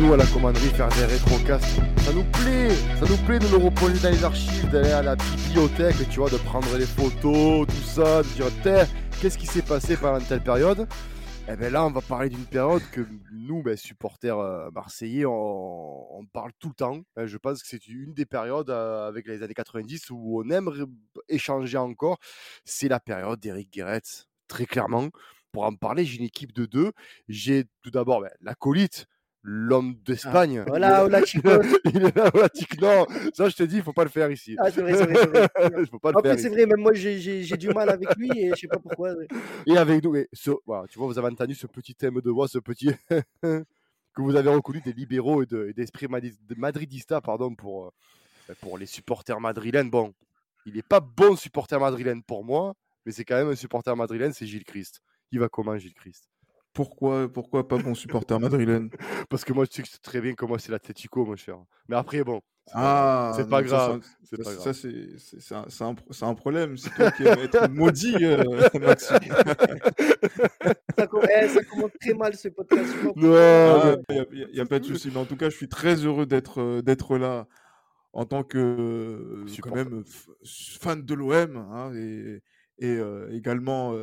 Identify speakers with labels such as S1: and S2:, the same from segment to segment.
S1: Nous à la commanderie faire des rétrocasts. Ça nous plaît, ça nous plaît de nous reposer dans les archives, d'aller à la bibliothèque, tu vois, de prendre les photos, tout ça, de dire qu'est-ce qui s'est passé pendant telle période? Et eh bien là, on va parler d'une période que nous, ben, supporters euh, marseillais, on, parle tout le temps. Hein, je pense que c'est une des périodes euh, avec les années 90 où on aime échanger encore. C'est la période d'Eric Guéret, très clairement. Pour en parler, j'ai une équipe de deux. J'ai tout d'abord ben, l'acolyte, l'homme d'Espagne.
S2: Ah, voilà,
S1: voilà,
S2: Chico.
S1: il est là, voilà, Chico. Non, ça, je te dis, il faut pas le faire ici.
S2: Ah, c'est vrai, c'est vrai. faut pas le en fait, c'est vrai, même moi, j'ai du mal avec lui et je sais pas pourquoi.
S1: Et avec nous, et ce, voilà, tu vois, vous avez entendu ce petit thème de voix, ce petit. que vous avez reconnu des libéraux et d'esprit de, madridista, pardon, pour, euh, pour les supporters madrilènes. Bon, il n'est pas bon supporter madrilène pour moi, mais c'est quand même un supporter madrilène, c'est Gilles Christ. Il va comment, Gilles Christ?
S3: Pourquoi, pourquoi pas bon supporter madrilène?
S1: Parce que moi, je sais que très bien comment c'est l'Atletico, mon cher. Mais après, bon,
S3: ah,
S1: c'est pas, grave.
S3: Ça, c'est un, un, problème. C'est toi qui vas être maudit, euh, Maxime.
S2: ça, eh, ça, commence très mal ce podcast.
S3: Non, ah, il n'y a, pas de souci. Mais en tout cas, je suis très heureux d'être euh, là en tant que euh, quand même fan de l'OM hein, et, et également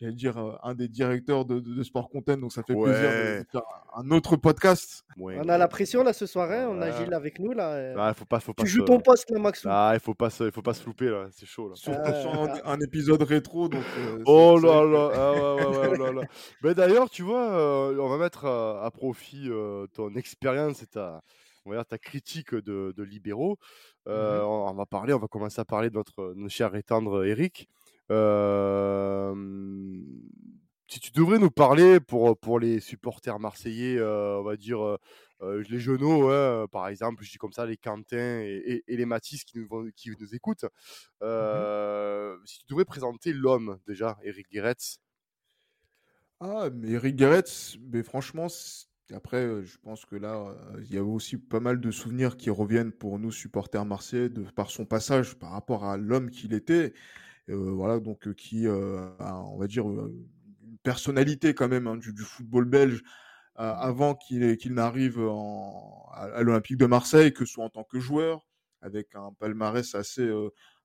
S3: j'allais dire, euh, un des directeurs de, Sport Content, donc ça fait plaisir de faire un autre podcast.
S2: on a la pression là ce soir, hein, on a Gilles avec nous là.
S1: Ah, faut pas, faut pas
S2: tu joues ton poste là, Max.
S1: Ah, il faut pas, il faut pas se louper là, c'est chaud là.
S3: Surtout sur un, épisode rétro, donc. Euh,
S1: oh là là, ah, ouais, ouais, ouais, là là. Mais d'ailleurs, tu vois, euh, on va mettre à, profit ton expérience et ta, on va dire, ta critique de, de libéraux. Mmh on, va parler, on va commencer à parler de notre, notre cher et tendre Eric si tu devrais nous parler pour, pour les supporters marseillais, on va dire les genoux, par exemple, je dis comme ça, les Quentin et, les Matisse qui nous, qui nous écoutent. Mmh si tu devrais présenter l'homme déjà, Eric Guéretz.
S3: Ah, mais Eric Guéretz, mais franchement, après, je pense que là, il y a aussi pas mal de souvenirs qui reviennent pour nous, supporters marseillais, de, par son passage, par rapport à l'homme qu'il était. Voilà, donc qui a, on va dire, une personnalité quand même hein, du, football belge avant qu'il n'arrive à, l'Olympique de Marseille, que ce soit en tant que joueur, avec un palmarès assez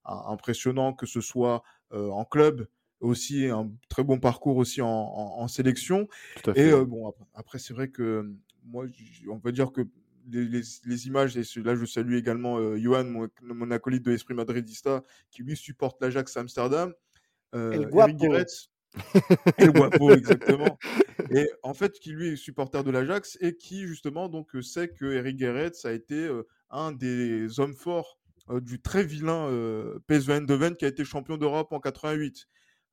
S3: impressionnant, que ce soit en club, aussi un très bon parcours aussi en, sélection. Et bon, après, c'est vrai que moi, on peut dire que les, images, et là je salue également euh, Johan, mon, acolyte de l'Esprit Madridista, qui lui supporte l'Ajax Amsterdam.
S2: Euh, El Guapo.
S3: El Guapo, exactement. Et en fait, qui lui est supporter de l'Ajax et qui justement donc sait que Eric Gerrits a été euh, un des hommes forts euh, du très vilain PSV Eindhoven qui a été champion d'Europe en 88.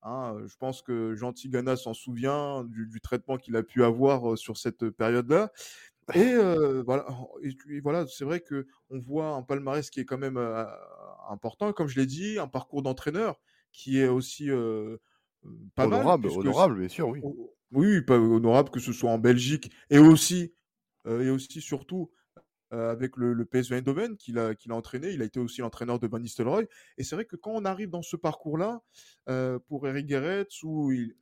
S3: Hein, je pense que Jean Tigana s'en souvient du, du traitement qu'il a pu avoir sur cette période-là. Et voilà, et voilà, c'est vrai que on voit un palmarès qui est quand même important, comme je l'ai dit, un parcours d'entraîneur qui est aussi pas
S1: honorable, mal, honorable, bien sûr, oui.
S3: Oui, pas honorable que ce soit en Belgique et aussi et aussi surtout avec le, le PSV Eindhoven qu'il a, qu'il a entraîné. Il a été aussi l'entraîneur de Van Nistelrooy. Et c'est vrai que quand on arrive dans ce parcours-là, pour Eric Guéret, où il,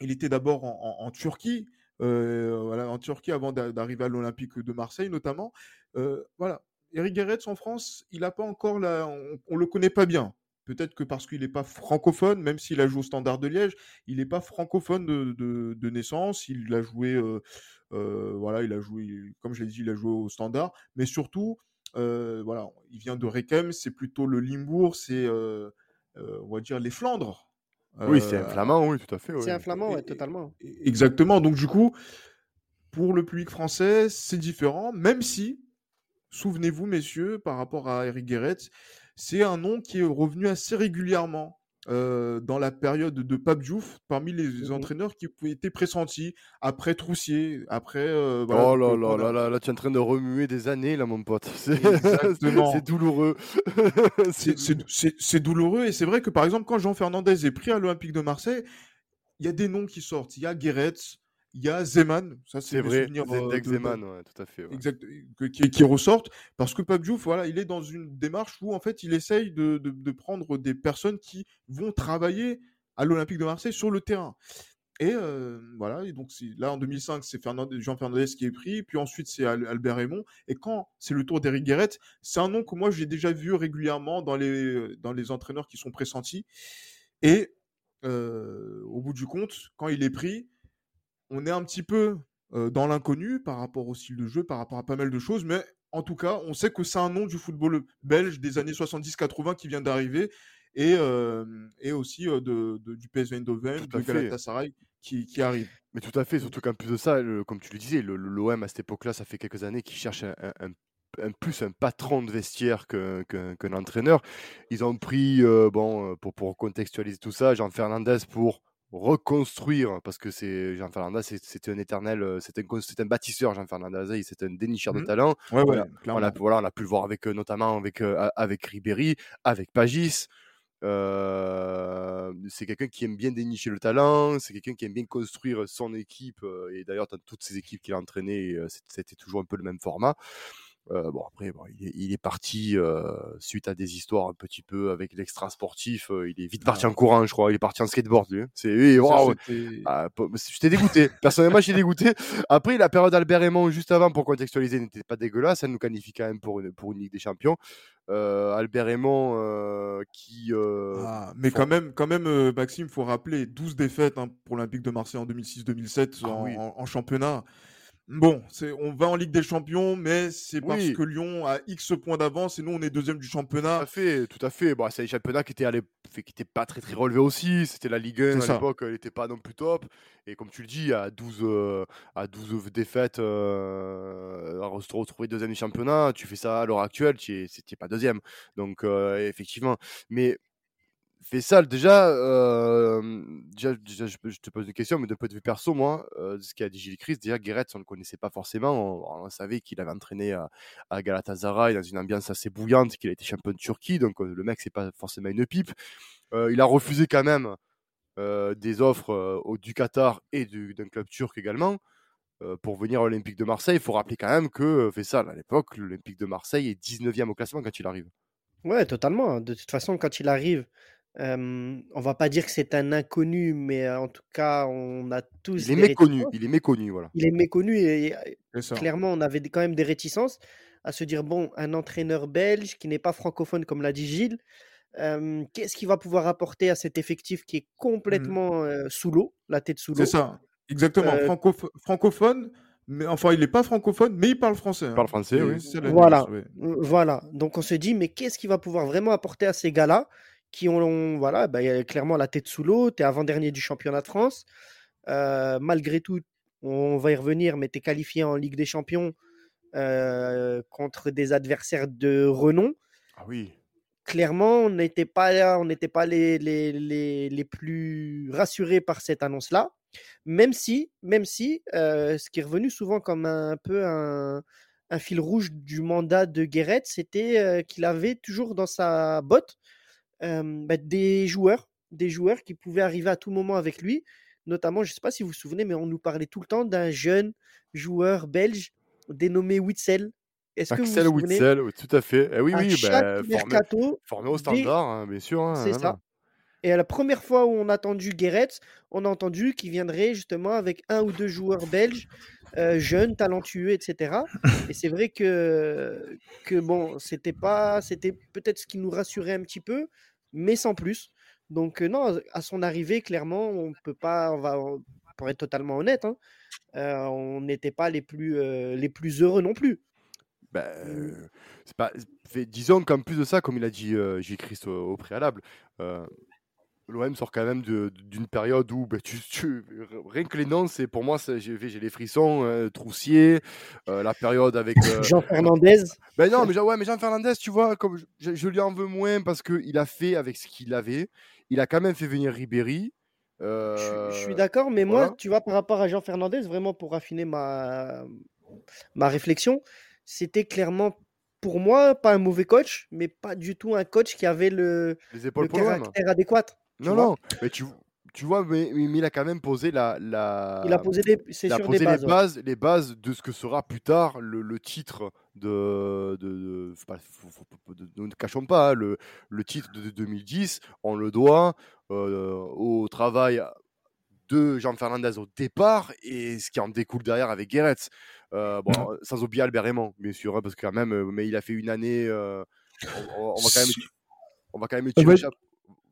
S3: il était d'abord en, Turquie, voilà, en Turquie avant d'arriver à l'Olympique de Marseille notamment. Euh, voilà, Eric Guéretz en France, il n'a pas encore la, on, ne le connaît pas bien. Peut-être que parce qu'il n'est pas francophone, même s'il a joué au Standard de Liège, il n'est pas francophone de, naissance. Il a joué, euh, voilà, il a joué, comme je l'ai dit, il a joué au Standard, mais surtout, voilà, il vient de Rekem, c'est plutôt le Limbourg, c'est, on va dire, les Flandres.
S1: Oui, c'est un flamand, oui, tout à fait.
S2: C'est un flamand, oui, totalement.
S3: Exactement. Donc, du coup, pour le public français, c'est différent, même si, souvenez-vous, messieurs, par rapport à Eric Guéret, c'est un nom qui est revenu assez régulièrement euh, dans la période de Pape Diouf parmi les mmh entraîneurs qui étaient pressentis après Troussier, après.
S1: Euh, oh là là, là là là, tu es en train de remuer des années là, mon pote. C'est douloureux.
S3: c'est douloureux et c'est vrai que par exemple, quand Jean Fernandez est pris à l'Olympique de Marseille, il y a des noms qui sortent. Il y a Guéret, il y a Zeman, ça c'est
S1: vrai, euh, Zeman, ouais, tout à fait.
S3: Exact, qui, qui, ressortent parce que Pape voilà, il est dans une démarche où en fait il essaye de, de, prendre des personnes qui vont travailler à l'Olympique de Marseille sur le terrain. Et euh, voilà, et donc là en 2005, c'est Jean Fernandez qui est pris, puis ensuite c'est Albert Raymond. Et quand c'est le tour d'Eric Guéret, c'est un nom que moi j'ai déjà vu régulièrement dans les, dans les entraîneurs qui sont pressentis. Et euh, au bout du compte, quand il est pris, on est un petit peu dans l'inconnu par rapport au style de jeu, par rapport à pas mal de choses, mais en tout cas, on sait que c'est un nom du football belge des années 70-80 qui vient d'arriver et, et aussi de, du PSV Eindhoven, de Galatasaray qui, qui, arrive.
S1: Mais tout à fait, surtout qu'en plus de ça, comme tu le disais, l'OM à cette époque-là, ça fait quelques années qu'il cherche un, plus un patron de vestiaire qu'un entraîneur. Ils ont pris, bon, pour, pour contextualiser tout ça, Jean Fernandez pour reconstruire, parce que c'est Jean Fernandez, c'était un éternel, c'est un, un, bâtisseur, Jean Fernandez, c'est un dénicheur de mmh. talent.
S3: Ouais, on,
S1: a, on, a, voilà, on a pu le voir avec, notamment avec, avec Ribéry, avec Pagis. Euh, c'est quelqu'un qui aime bien dénicher le talent, c'est quelqu'un qui aime bien construire son équipe. et d'ailleurs, dans toutes ces équipes qu'il a entraînées, c'était toujours un peu le même format. Euh, bon, après, il, est, parti euh, suite à des histoires un petit peu avec l'extra sportif. Euh, il est vite parti en courant, je crois. Il est parti en skateboard, lui. C'est, wow. ah, j'étais dégoûté. Personnellement, j'étais dégoûté. Après, la période d'Albert Raymond, juste avant, pour contextualiser, n'était pas dégueulasse. Ça nous qualifie quand même pour une, pour une Ligue des Champions. Albert Raymond qui.
S3: Ah, mais quand même, quand même Maxime, il faut rappeler 12 défaites hein, pour l'Olympique de Marseille en 2006-2007 ah en, championnat. Bon, c'est, on va en Ligue des Champions, mais c'est parce que Lyon a X points d'avance et nous on est deuxième du championnat.
S1: Tout à fait, tout à fait. Bon, c'est un championnat qui était, qui était pas très très relevé aussi. C'était la Ligue 1 à l'époque, elle n'était pas non plus top. Et comme tu le dis, à 12, euh, à 12 défaites, euh, à se retrouver deuxième du championnat, tu fais ça à l'heure actuelle, tu n'es pas deuxième. Donc euh, effectivement, mais ça déjà, déjà, je, te pose une question, mais de point de vue perso, moi, ce qu'a dit Gilles Christ, déjà, Guéret, on ne le connaissait pas forcément. On, savait qu'il avait entraîné à, Galatasaray dans une ambiance assez bouillante, qu'il a été champion de Turquie, donc le mec, c'est pas forcément une pipe. il a refusé quand même des offres du Qatar et d'un club turc également. pour venir à l'Olympique de Marseille, il faut rappeler quand même que ça à l'époque, l'Olympique de Marseille est 19e au classement quand il arrive.
S2: Ouais, totalement. De toute façon, quand il arrive, on on va pas dire que c'est un inconnu, mais en tout cas, on a tous
S1: Il est méconnu, il est méconnu, voilà.
S2: Il est méconnu et clairement, on avait quand même des réticences à se dire: «Bon, un entraîneur belge qui n'est pas francophone», comme l'a dit Gilles, qu'est-ce qu'il va pouvoir apporter à cet effectif qui est mmh. complètement, sous l'eau, la tête sous l'eau?
S3: C'est ça, exactement, francophone, mais enfin, il n'est pas francophone, mais il parle français,
S1: Il parle hein. français, oui.
S2: Voilà, voilà, donc on se dit: «Mais qu'est-ce qu'il va pouvoir vraiment apporter à ces gars-là?» Qui ont, voilà, bah, clairement la tête sous l'eau. Tu es avant-dernier du championnat de France. Euh, malgré tout, on va y revenir, mais tu es qualifié en Ligue des Champions euh, contre des adversaires de renom.
S1: Ah oui.
S2: Clairement, on n'était pas, on n'était pas les, les, les, les, plus rassurés par cette annonce-là. Même si, même si euh, ce qui est revenu souvent comme un, peu un, un fil rouge du mandat de Guéret, c'était qu'il avait toujours dans sa botte bah, des joueurs, des joueurs qui pouvaient arriver à tout moment avec lui. Notamment, je ne sais pas si vous vous souvenez, mais on nous parlait tout le temps d'un jeune joueur belge dénommé Witzel.
S1: Est-ce que vous vous souvenez? Witzel, tout à fait. Eh oui, oui, bah, formé, au standard, hein, bien sûr. Hein,
S2: c'est ça. Et à la première fois où on a entendu Guéret, on a entendu qu'il viendrait justement avec un ou deux joueurs belges, jeunes, talentueux, etc. Et c'est vrai que, que bon, c'était pas, c'était peut-être ce qui nous rassurait un petit peu, mais sans plus. Donc non, à son arrivée, clairement, on peut pas, on va, pour être totalement honnête, hein, on n'était pas les plus, les plus heureux non plus.
S1: Ben, c'est pas, disons qu'en plus de ça, comme il a dit J. Christ au, préalable, l'OM sort quand même d'une période où ben, tu, tu, rien que les noms, c'est pour moi, j'ai les frissons. Euh, Troussier, euh, la période avec
S2: euh, Jean Fernandez.
S1: Ben non, mais, ouais, mais Jean Fernandez, tu vois, comme je, lui en veux moins parce qu'il a fait avec ce qu'il avait. Il a quand même fait venir Ribéry.
S2: Je, suis d'accord, mais moi, tu vois, par rapport à Jean Fernandez, vraiment pour affiner ma, ma réflexion, c'était clairement pour moi, pas un mauvais coach, mais pas du tout un coach qui avait le,
S1: Les épaules
S2: le caractère adéquat.
S1: Non, non, mais tu, tu vois, mais, il a quand même posé la. la...
S2: Il a posé, des,
S1: il a posé les, bases, les bases de ce que sera plus tard le, le titre de. de, de, nous ne cachons pas, hein, le, le titre de 2010, on le doit euh, au travail de Jean Fernandez au départ et ce qui en découle derrière avec Guéret. Euh, bon, sans oublier Albert Raymond, bien sûr, hein, parce que quand même, euh, mais il a fait une année. on, va quand même, on va quand même tirer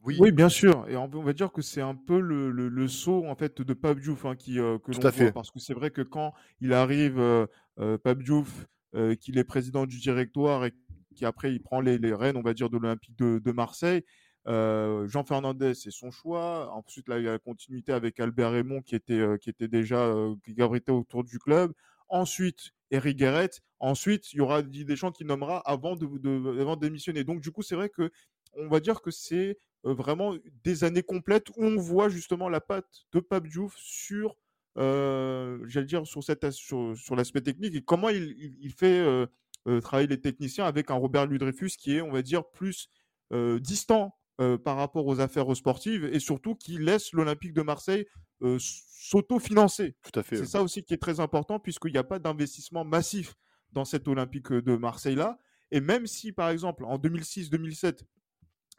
S3: oui. bien sûr. Et on, va dire que c'est un peu le, le, saut en fait de Pape Diouf hein, qui, euh, que l'on voit. Parce que c'est vrai que quand il arrive, euh, euh Pape Diouf, euh, qu'il est président du directoire et qui après il prend les, les rênes, on va dire, de l'Olympique de, de, Marseille. Jean Fernandez, c'est son choix. Ensuite, là, il y a la continuité avec Albert Raymond qui était, qui était déjà qui gabritait autour du club. Ensuite, Eric Guéret. Ensuite, il y aura Didier Deschamps qui nommera avant de, de, avant de démissionner. Donc, du coup, c'est vrai que on va dire que c'est vraiment des années complètes où on voit justement la patte de Pape Diouf sur, euh, j'allais dire, sur, cette, sur, sur l'aspect technique et comment il, il, fait euh, travailler les techniciens avec un Robert Ludrefus qui est, on va dire, plus distant par rapport aux affaires sportives et surtout qui laisse l'Olympique de Marseille s'auto-financer.
S1: Tout à fait.
S3: C'est ça aussi qui est très important puisqu'il n'y a pas d'investissement massif dans cet Olympique de Marseille-là. Et même si, par exemple, en 2006-2007,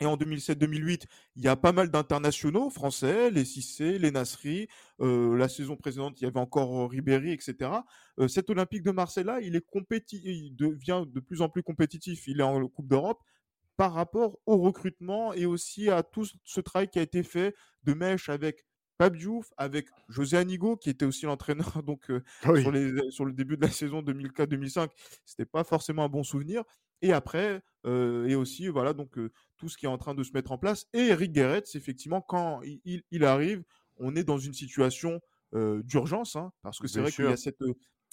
S3: et en 2007-2008, il y a pas mal d'internationaux français, les Cissé, les Nasri. Euh, la saison précédente, il y avait encore euh, Ribéry, etc. Euh, cet Olympique de Marseille-là, il est il devient de plus en plus compétitif. Il est en Coupe d'Europe par rapport au recrutement et aussi à tout ce travail qui a été fait de mèche avec Pape Diouf, avec José Anigo, qui était aussi l'entraîneur donc ah sur, les, sur, le début de la saison 2004-2005. C'était pas forcément un bon souvenir. Et après, et aussi voilà donc tout ce qui est en train de se mettre en place. Et Eric Guéret, effectivement, quand il, il, arrive, on est dans une situation d'urgence, hein, parce que c'est vrai qu'il y a cette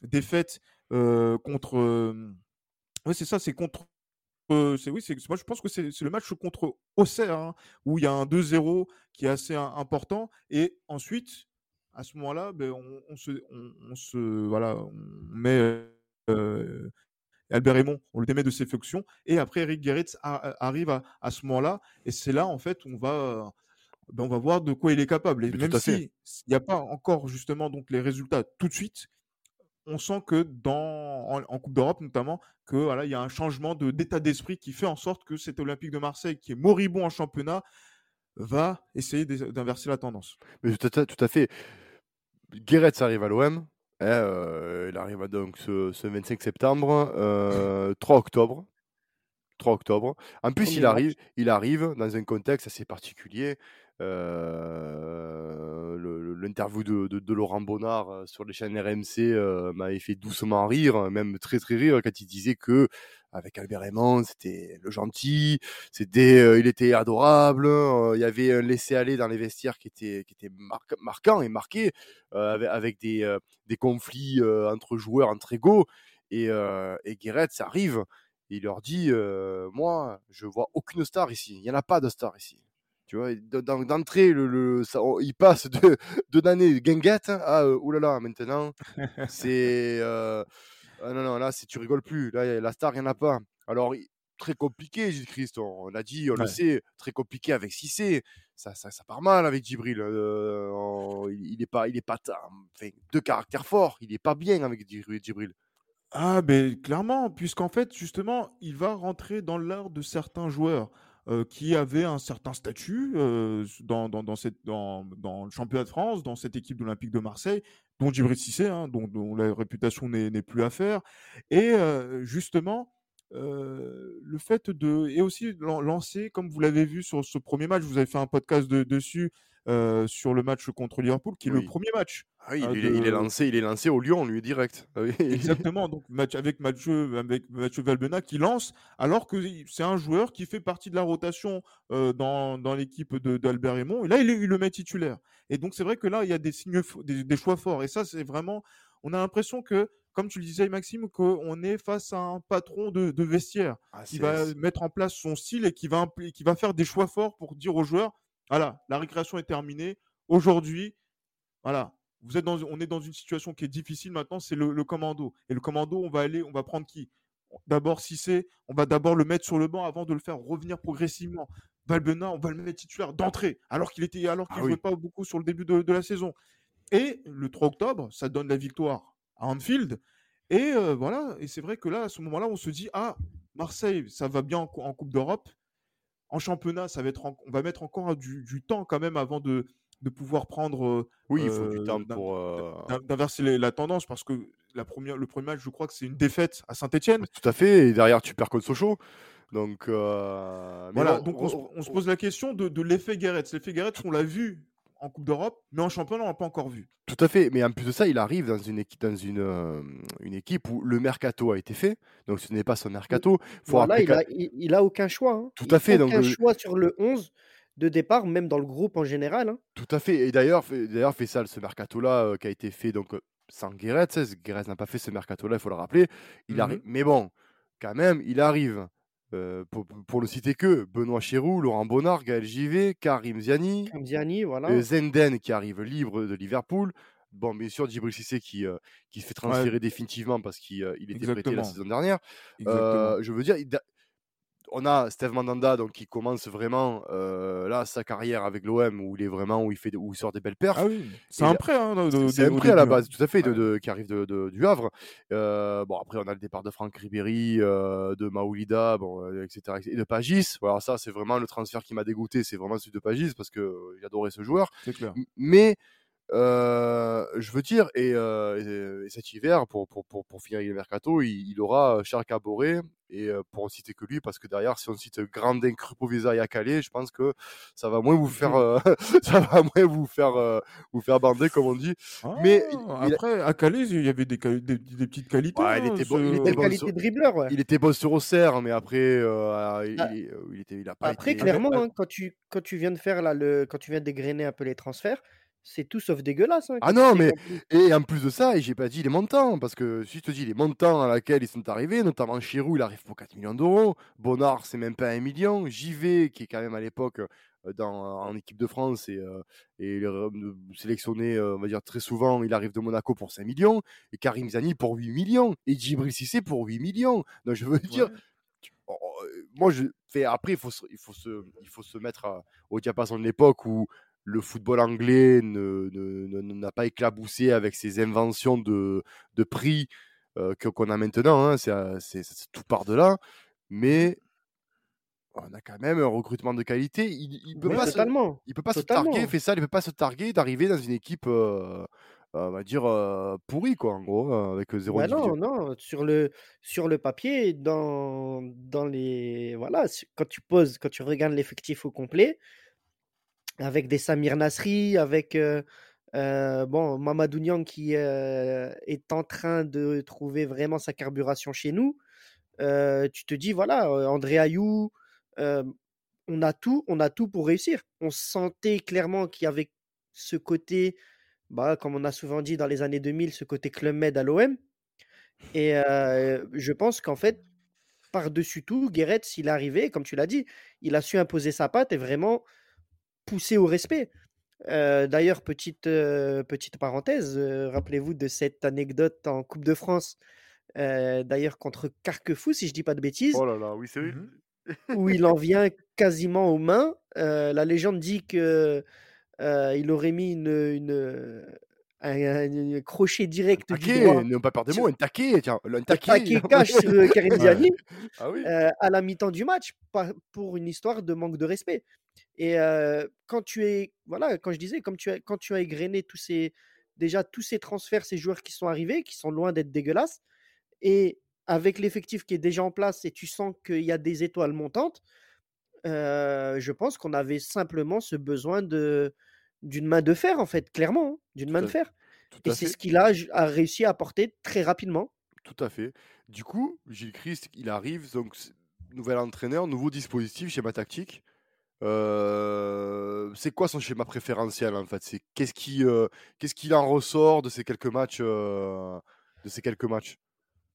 S3: défaite contre. oui, c'est ça, c'est contre c'est oui, c'est moi je pense que c'est le match contre Auxerre hein, où il y a un 2-0 qui est assez important et ensuite à ce moment-là, ben, on, se, on, se voilà, on met Albert Raymond, on le démet de ses fonctions et après Eric Guéritz arrive à, ce moment-là et c'est là en fait on va ben, on va voir de quoi il est capable et même s'il n'y a pas encore justement donc les résultats tout de suite, on sent que dans en, Coupe d'Europe notamment que voilà il y a un changement de d'état d'esprit qui fait en sorte que cet Olympique de Marseille qui est moribond en championnat va essayer d'inverser la tendance.
S1: Mais tout à, tout à fait. Guéret arrive à l'OM. Hein, euh, il arrive donc ce, 25 septembre, 3 euh, octobre. 3 octobre. En plus, il arrive, il arrive dans un contexte assez particulier. Euh, l'interview de, de, Laurent Bonnard sur les chaînes RMC m'avait fait doucement rire, même très très rire, quand il disait que avec Albert Raymond, c'était le gentil, c'était, il était adorable, il y avait un laisser-aller dans les vestiaires qui était, qui était marquant et marqué, avec, des, des conflits entre joueurs, entre égaux. Et, et Guéret, ça arrive, il leur dit Moi, je vois aucune star ici, il n'y en a pas de star ici. Tu vois, d'entrée, il passe de, de l'année guinguette à euh, oulala, maintenant, c'est. Euh, ah non, non, là, tu rigoles plus. Là, la star, il n'y en a pas. Alors, très compliqué, Gilles Christ. On, l'a dit, on le sait, très compliqué avec Cissé. Ça, ça, ça part mal avec Djibril. Euh, il n'est pas, il est pas enfin, de caractère fort. Il n'est pas bien avec Djibril.
S3: Ah, ben clairement, puisqu'en fait, justement, il va rentrer dans l'art de certains joueurs. Euh, qui avait un certain statut euh, dans, dans, dans, cette, dans, dans, le championnat de France, dans cette équipe d'Olympique de Marseille, dont Djibril Cissé, hein, dont, la réputation n'est plus à faire. Et justement, le fait de et aussi lancer comme vous l'avez vu sur ce premier match vous avez fait un podcast de, dessus euh, sur le match contre Liverpool, qui est le premier match.
S1: Ah oui,
S3: Ah,
S1: il, est, il est
S3: de-
S1: lancé, il est lancé au Lyon, lui, direct. Ah oui.
S3: Exactement, donc match avec Mathieu, avec Mathieu Valbena qui lance, alors que c'est un joueur qui fait partie de la rotation euh, dans, dans l'équipe d'Albert Raymond. Et là, il, est- il le met titulaire. Et donc, c'est vrai que là, il y a des signes, des, des choix forts. Et ça, c'est vraiment, on a l'impression que, comme tu le disais, Maxime, qu'on est face à un patron de, de vestiaire
S1: Ah,
S3: qui va mettre en place son style et qui va, qui va faire des choix forts pour dire aux joueurs, voilà, la récréation est terminée. Aujourd'hui, voilà, vous êtes dans, on est dans une situation qui est difficile maintenant, c'est le, le commando. Et le commando, on va aller, on va prendre qui? D'abord Cissé, on va d'abord le mettre sur le banc avant de le faire revenir progressivement. Valbena, on va le mettre titulaire d'entrée, alors qu'il était, alors qu'il
S1: Ah
S3: jouait pas beaucoup sur le début de, de la saison. Et le 3 octobre, ça donne la victoire à Anfield. Et euh, voilà, et c'est vrai que là, à ce moment-là, on se dit ah, Marseille, ça va bien en Coupe d'Europe. En championnat, ça va être, en- on va mettre encore du, du temps quand même avant de, de pouvoir prendre euh,
S1: Oui, il faut du
S3: euh,
S1: temps pour. euh,
S3: d'in- d'inverser la tendance parce que la première, le premier match, je crois que c'est une défaite à Saint-Etienne.
S1: Tout à fait. Et derrière, tu perds contre Sochaux. Donc, euh,
S3: Voilà, donc on, se- on se pose la question de, de l'effet Guéret. L'effet Guéret, on l'a vu en Coupe d'Europe, mais en championnat, on l'a pas encore vu.
S1: Tout à fait, mais en plus de ça, il arrive dans une équipe, dans une, euh, une équipe où le mercato a été fait, donc ce n'est pas son mercato. Faut
S2: Voilà, il a, il, il a aucun choix. hein.
S1: Tout
S2: Il
S1: à fait, donc,
S2: Aucun choix sur le 11 de départ, même dans le groupe en général. hein.
S1: Tout à fait, et d'ailleurs, fait- d'ailleurs, Faisal, ce mercato-là euh, qui a été fait donc euh, sans Guéret, sais, Guéret n'a pas fait ce mercato-là, il faut le rappeler. Il
S3: Mhm.
S1: arrive, mais bon, quand même, il arrive. Euh, pour, pour le citer que Benoît Chéroux, Laurent Bonnard, Gaël Givet, Karim Ziani,
S2: voilà.
S1: Euh, Zenden qui arrive libre de Liverpool. Bon, bien sûr, Djibril Cissé qui, euh, qui se fait transférer définitivement parce qu'il euh, il était prêté la saison dernière. Euh, je veux dire, on a Steve Mandanda donc, qui commence vraiment euh, là sa carrière avec l'OM où il est vraiment où il, fait, où il sort des belles perfs.
S3: ah oui, c'est un prêt. Hein,
S1: C'est un prêt à la
S3: hein.
S1: base, tout à fait, de,
S3: Ouais.
S1: de- qui arrive de, du Havre. Euh, bon, après, on a le départ de Franck Ribéry, euh, de Maoulida, bon, etc., Et de Pagis. Voilà, ça, c'est vraiment le transfert qui m'a dégoûté. C'est vraiment celui de Pagis parce que j'adorais ce joueur.
S3: C'est clair.
S1: Mais euh, je veux dire, et, euh, et- et cet hiver, pour, pour, pour, pour finir le mercato, il, il aura Charles Caboret, et euh, pour en citer que lui, parce que derrière, si on cite Grandin, Krupovisa et Akale, je pense que ça va moins vous faire, euh, ça va moins vous faire, euh, vous faire bander, comme on dit. Mais il-
S3: Ah,
S1: il a-
S3: après, à Calais, il y avait des, des, des petites qualités.
S1: Ouais, il
S3: hein,
S1: était bon- il était bon,
S2: qualité
S1: sur-
S2: de dribbleur, ouais.
S1: Il était bon sur Auxerre, mais après, euh, il,
S2: Ah.
S1: il- il était, il a pas
S2: Après,
S1: été.
S2: clairement, hein, quand, tu, quand tu viens de faire là, le, quand tu viens dégrainer un peu les transferts, c'est tout sauf dégueulasse. hein,
S1: Ah non, mais- Et en plus de ça, et j'ai pas dit les montants, parce que si je te dis les montants à laquelle ils sont arrivés, notamment Chirou, il arrive pour 4 millions d'euros, Bonnard, c'est même pas 1 million, JV, qui est quand même à l'époque euh, dans, en équipe de France et, euh, et re- sélectionné, euh, on va dire très souvent, il arrive de Monaco pour 5 millions, et Karim Zani pour 8 millions, et Djibril Cissé pour 8 millions. Donc je veux dire,
S3: Ouais.
S1: tu- oh, euh, moi je fais après il faut se, il faut se, il faut se mettre à- au diapason de l'époque où le football anglais ne- n'a pas éclaboussé avec ses inventions de, de prix euh, que- qu'on a maintenant. hein, c'est, euh, c'est- tout part de là. Mais on a quand même un recrutement de qualité. Il, il peut pas se, il peut pas se targuer, fait ça, il peut pas se targuer d'arriver dans une équipe, euh, euh, on va dire, euh, pourrie, quoi, en gros, euh, avec zéro
S2: Bah non, non, sur le, sur le papier, dans, dans les. Voilà, quand tu poses, quand tu regardes l'effectif au complet, avec des Samir Nasri, avec euh, euh, bon, Mamadou Niang qui euh, est en train de trouver vraiment sa carburation chez nous, tu te dis, voilà, André Ayou, on a tout, on a tout pour réussir. On sentait clairement qu'il y avait ce côté, bah, comme on a souvent dit dans les années 2000, ce côté Club Med à l'OM. Et je pense qu'en fait, par-dessus tout, Guéret, s'il est arrivé, comme tu l'as dit, il a su imposer sa patte et vraiment pousser au respect. Euh, D'ailleurs, petite, euh, petite parenthèse, euh, rappelez-vous de cette anecdote en Coupe de France, euh, d'ailleurs contre Carquefou, si je dis pas de bêtises,
S1: Oh là là, oui, c'est.
S3: Mhm.
S2: où il en vient quasiment aux mains. Euh, la légende dit que euh, il aurait mis une, une- un, un- un crochet direct
S1: Taquet, n'ayons pas peur des mots, un taquet, tiens, un
S2: un
S1: taquet.
S2: taquet cash sur euh, Karim. Ziani
S1: Ah oui.
S2: euh, à la mi-temps du match pour une histoire de manque de respect. Et euh, quand tu es, voilà, quand je disais, comme tu as, quand tu as égrené tous ces, déjà tous ces transferts, ces joueurs qui sont arrivés, qui sont loin d'être dégueulasses, et avec l'effectif qui est déjà en place, et tu sens qu'il y a des étoiles montantes, euh, je pense qu'on avait simplement ce besoin de, d'une main de fer, en fait, clairement, hein, d'une main de fer.
S1: tout
S2: Et
S1: à
S2: c'est
S1: fait.
S2: ce qu'il a, réussi à apporter très rapidement.
S1: Tout à fait. Du coup, Gilles Christ, il arrive, donc nouvel entraîneur, nouveau dispositif, schéma tactique. Euh, c'est quoi son schéma préférentiel en fait? C'est qu'est-ce qui, euh, qu'est-ce qu'il en ressort de ces quelques matchs, euh, de ces quelques matchs?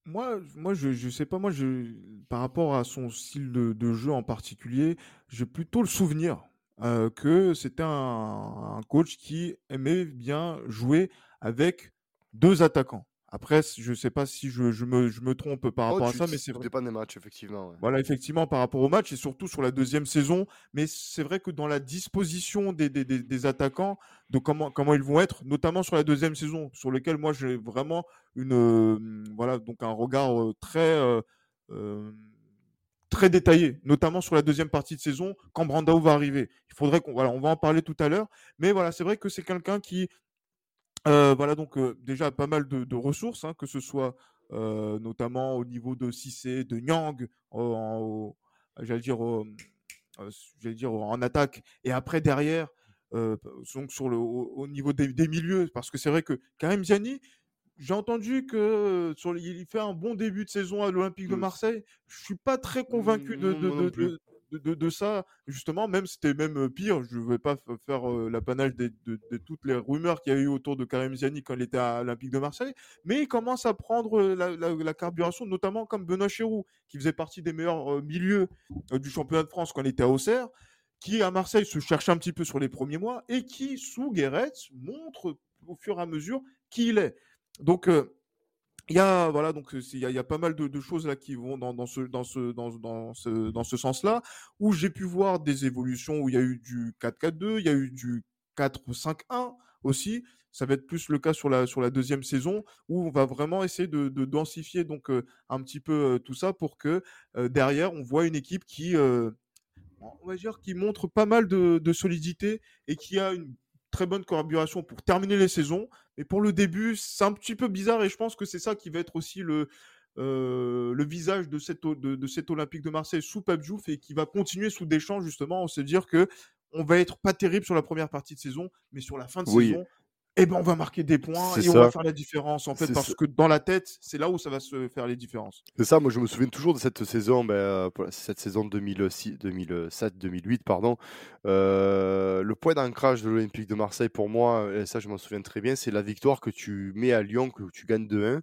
S3: Moi, moi je, je sais pas, moi, je, par rapport à son style de, de jeu en particulier, j'ai plutôt le souvenir euh, que c'était un, un coach qui aimait bien jouer avec deux attaquants. Après, je sais pas si je, je me, je me trompe par
S1: Oh,
S3: rapport à ça, mais c'est vrai.
S1: dépend des matchs effectivement. ouais.
S3: Voilà, effectivement, par rapport au match et surtout sur la deuxième saison. Mais c'est vrai que dans la disposition des, des, des- des attaquants, de comment, comment ils vont être, notamment sur la deuxième saison, sur lequel moi j'ai vraiment une, euh, voilà, donc un regard euh, très, très détaillé, notamment sur la deuxième partie de saison, quand Brandao va arriver. Il faudrait qu'on, voilà, on va en parler tout à l'heure. Mais voilà, c'est vrai que c'est quelqu'un qui, euh, voilà, donc euh, déjà pas mal de, ressources, hein, que ce soit euh, notamment au niveau de Cissé, de Nyang, j'allais dire, euh, j'allais dire en attaque, et après derrière, donc sur le, au, au niveau des, des milieux, parce que c'est vrai que Karim Ziani, j'ai entendu que sur, il fait un bon début de saison à l'Olympique de
S1: Mm.
S3: Marseille. Je suis pas très convaincu de,
S1: Mm,
S3: de, de, de, ça, justement, même c'était même pire. Je ne vais pas faire euh, l'apanage de, de toutes les rumeurs qu'il y a eu autour de Karim Ziani quand il était à l'Olympique de Marseille, mais il commence à prendre la, la- la carburation, notamment comme Benoît Chéroux, qui faisait partie des meilleurs euh, milieux euh, du championnat de France quand il était à Auxerre, qui à Marseille se cherche un petit peu sur les premiers mois et qui, sous Guéret, montre au fur et à mesure qui il est. Donc, euh, il y a voilà euh, y a, pas mal de, choses là qui vont dans, dans ce dans ce dans, ce dans ce sens-là où j'ai pu voir des évolutions où il y a eu du 4-4-2, il y a eu du 4-5-1 aussi. Ça va être plus le cas sur la sur la deuxième saison où on va vraiment essayer de, de densifier donc euh, un petit peu tout ça pour que derrière on voit une équipe qui on va dire qui montre pas mal de, de solidité et qui a une très bonne carburation pour terminer les saisons. Mais pour le début, c'est un petit peu bizarre et je pense que c'est ça qui va être aussi le, euh, le visage de cette, de, de cet Olympique de Marseille sous Pape Diouf et qui va continuer sous Deschamps justement. On se dire que on va être pas terrible sur la première partie de saison, mais sur la fin de
S1: Oui.
S3: saison, eh ben on va marquer des points et on va faire la différence en fait parce
S1: ça.
S3: que dans la tête, c'est là où ça va se faire les différences.
S1: C'est ça, moi je me souviens toujours de cette saison, ben, euh, cette saison 2007-2008, pardon. Euh, le point d'ancrage de l'Olympique de Marseille pour moi, et ça je m'en souviens très bien, c'est la victoire que tu mets à Lyon, que tu gagnes 2-1.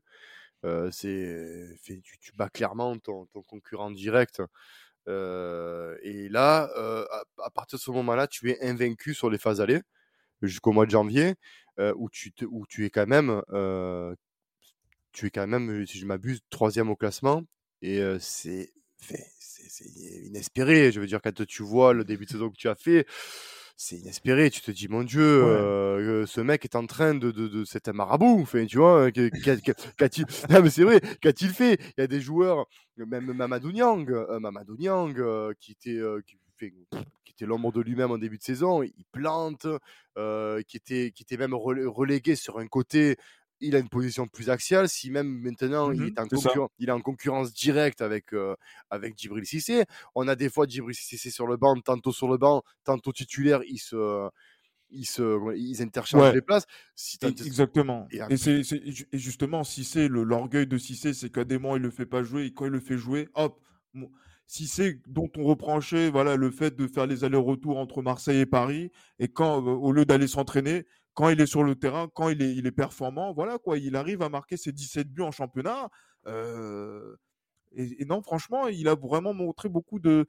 S1: Euh, c'est, tu, tu bats clairement ton, ton concurrent direct. Euh, et là, à, à partir de ce moment-là, tu es invaincu sur les phases allées jusqu'au mois de janvier, où, tu te- où tu es quand même, tu es quand même, si je m'abuse, troisième au classement. Et c'est, c'est, inespéré. Je veux dire, quand tu vois le début de saison que tu as fait, c'est inespéré. Tu te dis, mon Dieu,
S3: Ouais.
S1: euh, ce mec est en train de, de, de c'est un marabout. Enfin, tu vois, qu'a- qu'a-t-il, non, mais c'est vrai, qu'a-t-il fait? Il y a des joueurs, même Mamadou Niang, euh, Mamadou Niang, euh, qui était, qui, fait- qui était l'ombre de lui-même en début de saison, il plante, euh, qui était, qui était même relé- relégué sur un côté. Il a une position plus axiale. Si même maintenant il,
S3: Mhm,
S1: est en
S3: c'est
S1: concurren- il est en concurrence directe avec, euh, avec Djibril Cissé, on a des fois Djibril Cissé sur le banc, tantôt sur le banc, tantôt titulaire. Ils se, ils se, ils interchangent
S3: Ouais.
S1: les places. Si
S3: Et- Exactement.
S1: et
S3: Et, c'est, c'est- et justement, Cissé, le, l'orgueil de Cissé, c'est qu'à des moments, il le fait pas jouer. Et quand il le fait jouer, hop. Bon, Cissé, dont on reprochait voilà, le fait de faire les allers-retours entre Marseille et Paris, et quand, euh, au lieu d'aller s'entraîner, quand il est sur le terrain, quand il est, il est performant, voilà quoi, il arrive à marquer ses 17 buts en championnat. Euh, et, et non, franchement, il a vraiment montré beaucoup de,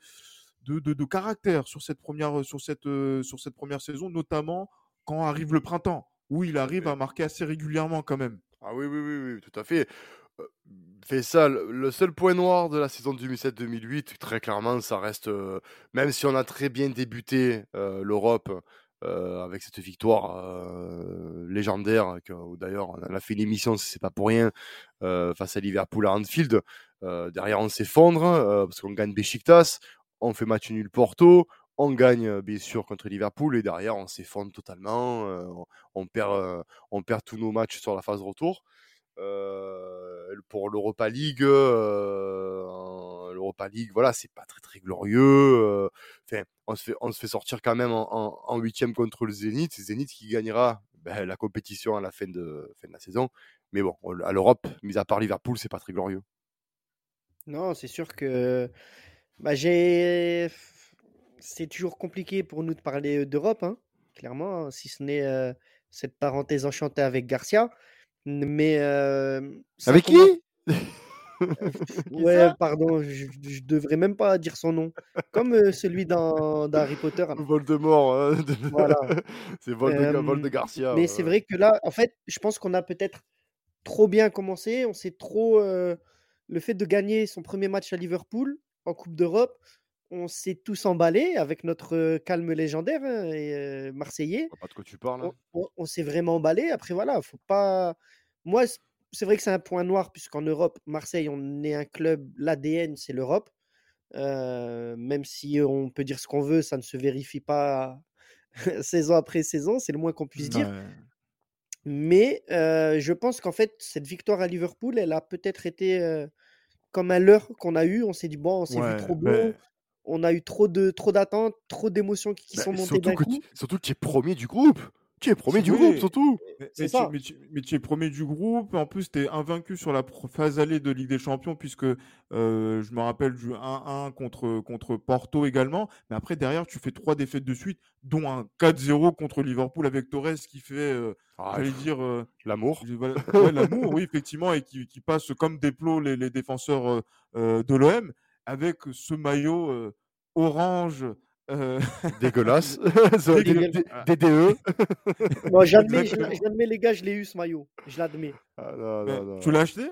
S3: de, de- de caractère sur cette première, sur cette, euh, sur cette première saison, notamment quand arrive le printemps, où il arrive à marquer assez régulièrement quand même.
S1: Ah oui, oui, oui, oui, tout à fait. Euh, Fait ça, le seul point noir de la saison 2007-2008, très clairement, ça reste, euh, même si on a très bien débuté euh, l'Europe avec cette victoire légendaire, que- d'ailleurs on a fait une émission, c'est pas pour rien, face à Liverpool à Anfield. Derrière, on s'effondre parce qu'on gagne Besiktas, on fait match nul Porto, on gagne bien sûr contre Liverpool et derrière, on s'effondre totalement. on, perd, on perd tous nos matchs sur la phase retour. Euh, pour l'Europa League, euh, en- Europa League, voilà, c'est pas très très glorieux. Enfin, on se fait, on se fait sortir quand même en huitième contre le Zénith. Zénith qui gagnera ben, la compétition à la fin de, fin de la saison. Mais bon, à l'Europe, mis à part Liverpool, c'est pas très glorieux.
S2: Non, c'est sûr que bah, j'ai. C'est toujours compliqué pour nous de parler d'Europe, hein, clairement, hein, si ce n'est cette parenthèse enchantée avec Garcia. Mais.
S1: avec qui?
S2: Ouais, pardon, je, je, devrais même pas dire son nom. Comme celui d'Harry Potter.
S1: Voldemort. Hein, voilà. c'est Vol, de Garcia.
S2: Mais c'est vrai que là, en fait, je pense qu'on a peut-être trop bien commencé. On s'est trop. le fait de gagner son premier match à Liverpool en Coupe d'Europe, on s'est tous emballés avec notre calme légendaire hein, et, marseillais.
S1: Pas de quoi tu parles. Hein.
S2: On, on s'est vraiment emballé. Après, voilà, faut pas. Moi, c'est vrai que c'est un point noir, puisqu'en Europe, Marseille, on est un club, l'ADN, c'est l'Europe. Euh, même si on peut dire ce qu'on veut, ça ne se vérifie pas saison après saison, c'est le moins qu'on puisse dire. Mais euh, je pense qu'en fait, cette victoire à Liverpool, elle a peut-être été euh, comme un leurre qu'on a eu. On s'est dit, bon, on s'est vu trop beau. On a eu trop de trop d'attentes, trop d'émotions qui, bah, sont montées d'un coup.
S1: Surtout que tu es premier du groupe. Tu es premier du groupe, surtout.
S3: Mais, mais, tu, es premier du groupe. En plus, tu es invaincu sur la phase allée de Ligue des Champions, puisque euh, je me rappelle du 1-1 contre, contre Porto également. Mais après, derrière, tu fais trois défaites de suite, dont un 4-0 contre Liverpool avec Torres qui fait, euh, ah, j'allais dire. Euh,
S1: l'amour.
S3: l'amour, oui, effectivement, et qui, qui, passe comme des plots les, les défenseurs de l'OM, avec ce maillot orange
S1: euh, Dégueulasse. DDE.
S2: bon, j'admets, les gars, je l'ai eu ce maillot. Je l'admets.
S1: Ah, non, non,
S3: non. Tu l'as acheté?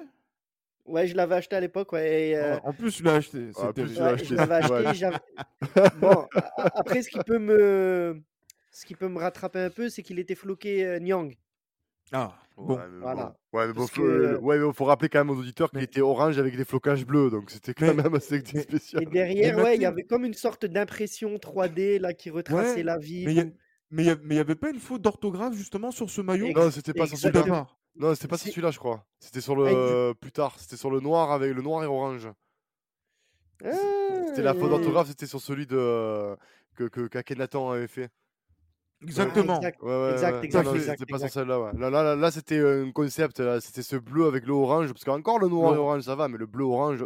S2: Ouais, je l'avais acheté à l'époque. Ouais,
S3: euh... En plus, tu l'as acheté.
S1: Ah, plus,
S2: ouais, acheté. Je l'avais acheté. bon, après, ce qui peut me, ce qui peut me rattraper un peu, c'est qu'il était floqué euh, Nyang.
S3: Ah, bon.
S2: voilà.
S1: Ouais, mais bon, faut, ouais, faut rappeler quand même aux auditeurs qu'il était orange avec des flocages bleus, donc c'était quand même assez spécial.
S2: Et derrière, ouais, il y avait comme une sorte d'impression 3D là qui retraçait la vie.
S3: Mais il n'y avait pas une faute d'orthographe justement sur ce maillot?
S1: Non, c'était pas sur celui-là. Non, c'était pas sur celui-là, je crois. C'était sur le plus tard. C'était sur le noir avec le noir et orange. C'était la faute ah, d'orthographe, c'était sur celui de que que avait fait.
S3: Exactement.
S2: exact,
S1: pas celle-là. Là, là, là, c'était un concept. C'était ce bleu avec le orange. Parce qu'encore le noir et orange, ça va, mais le bleu orange.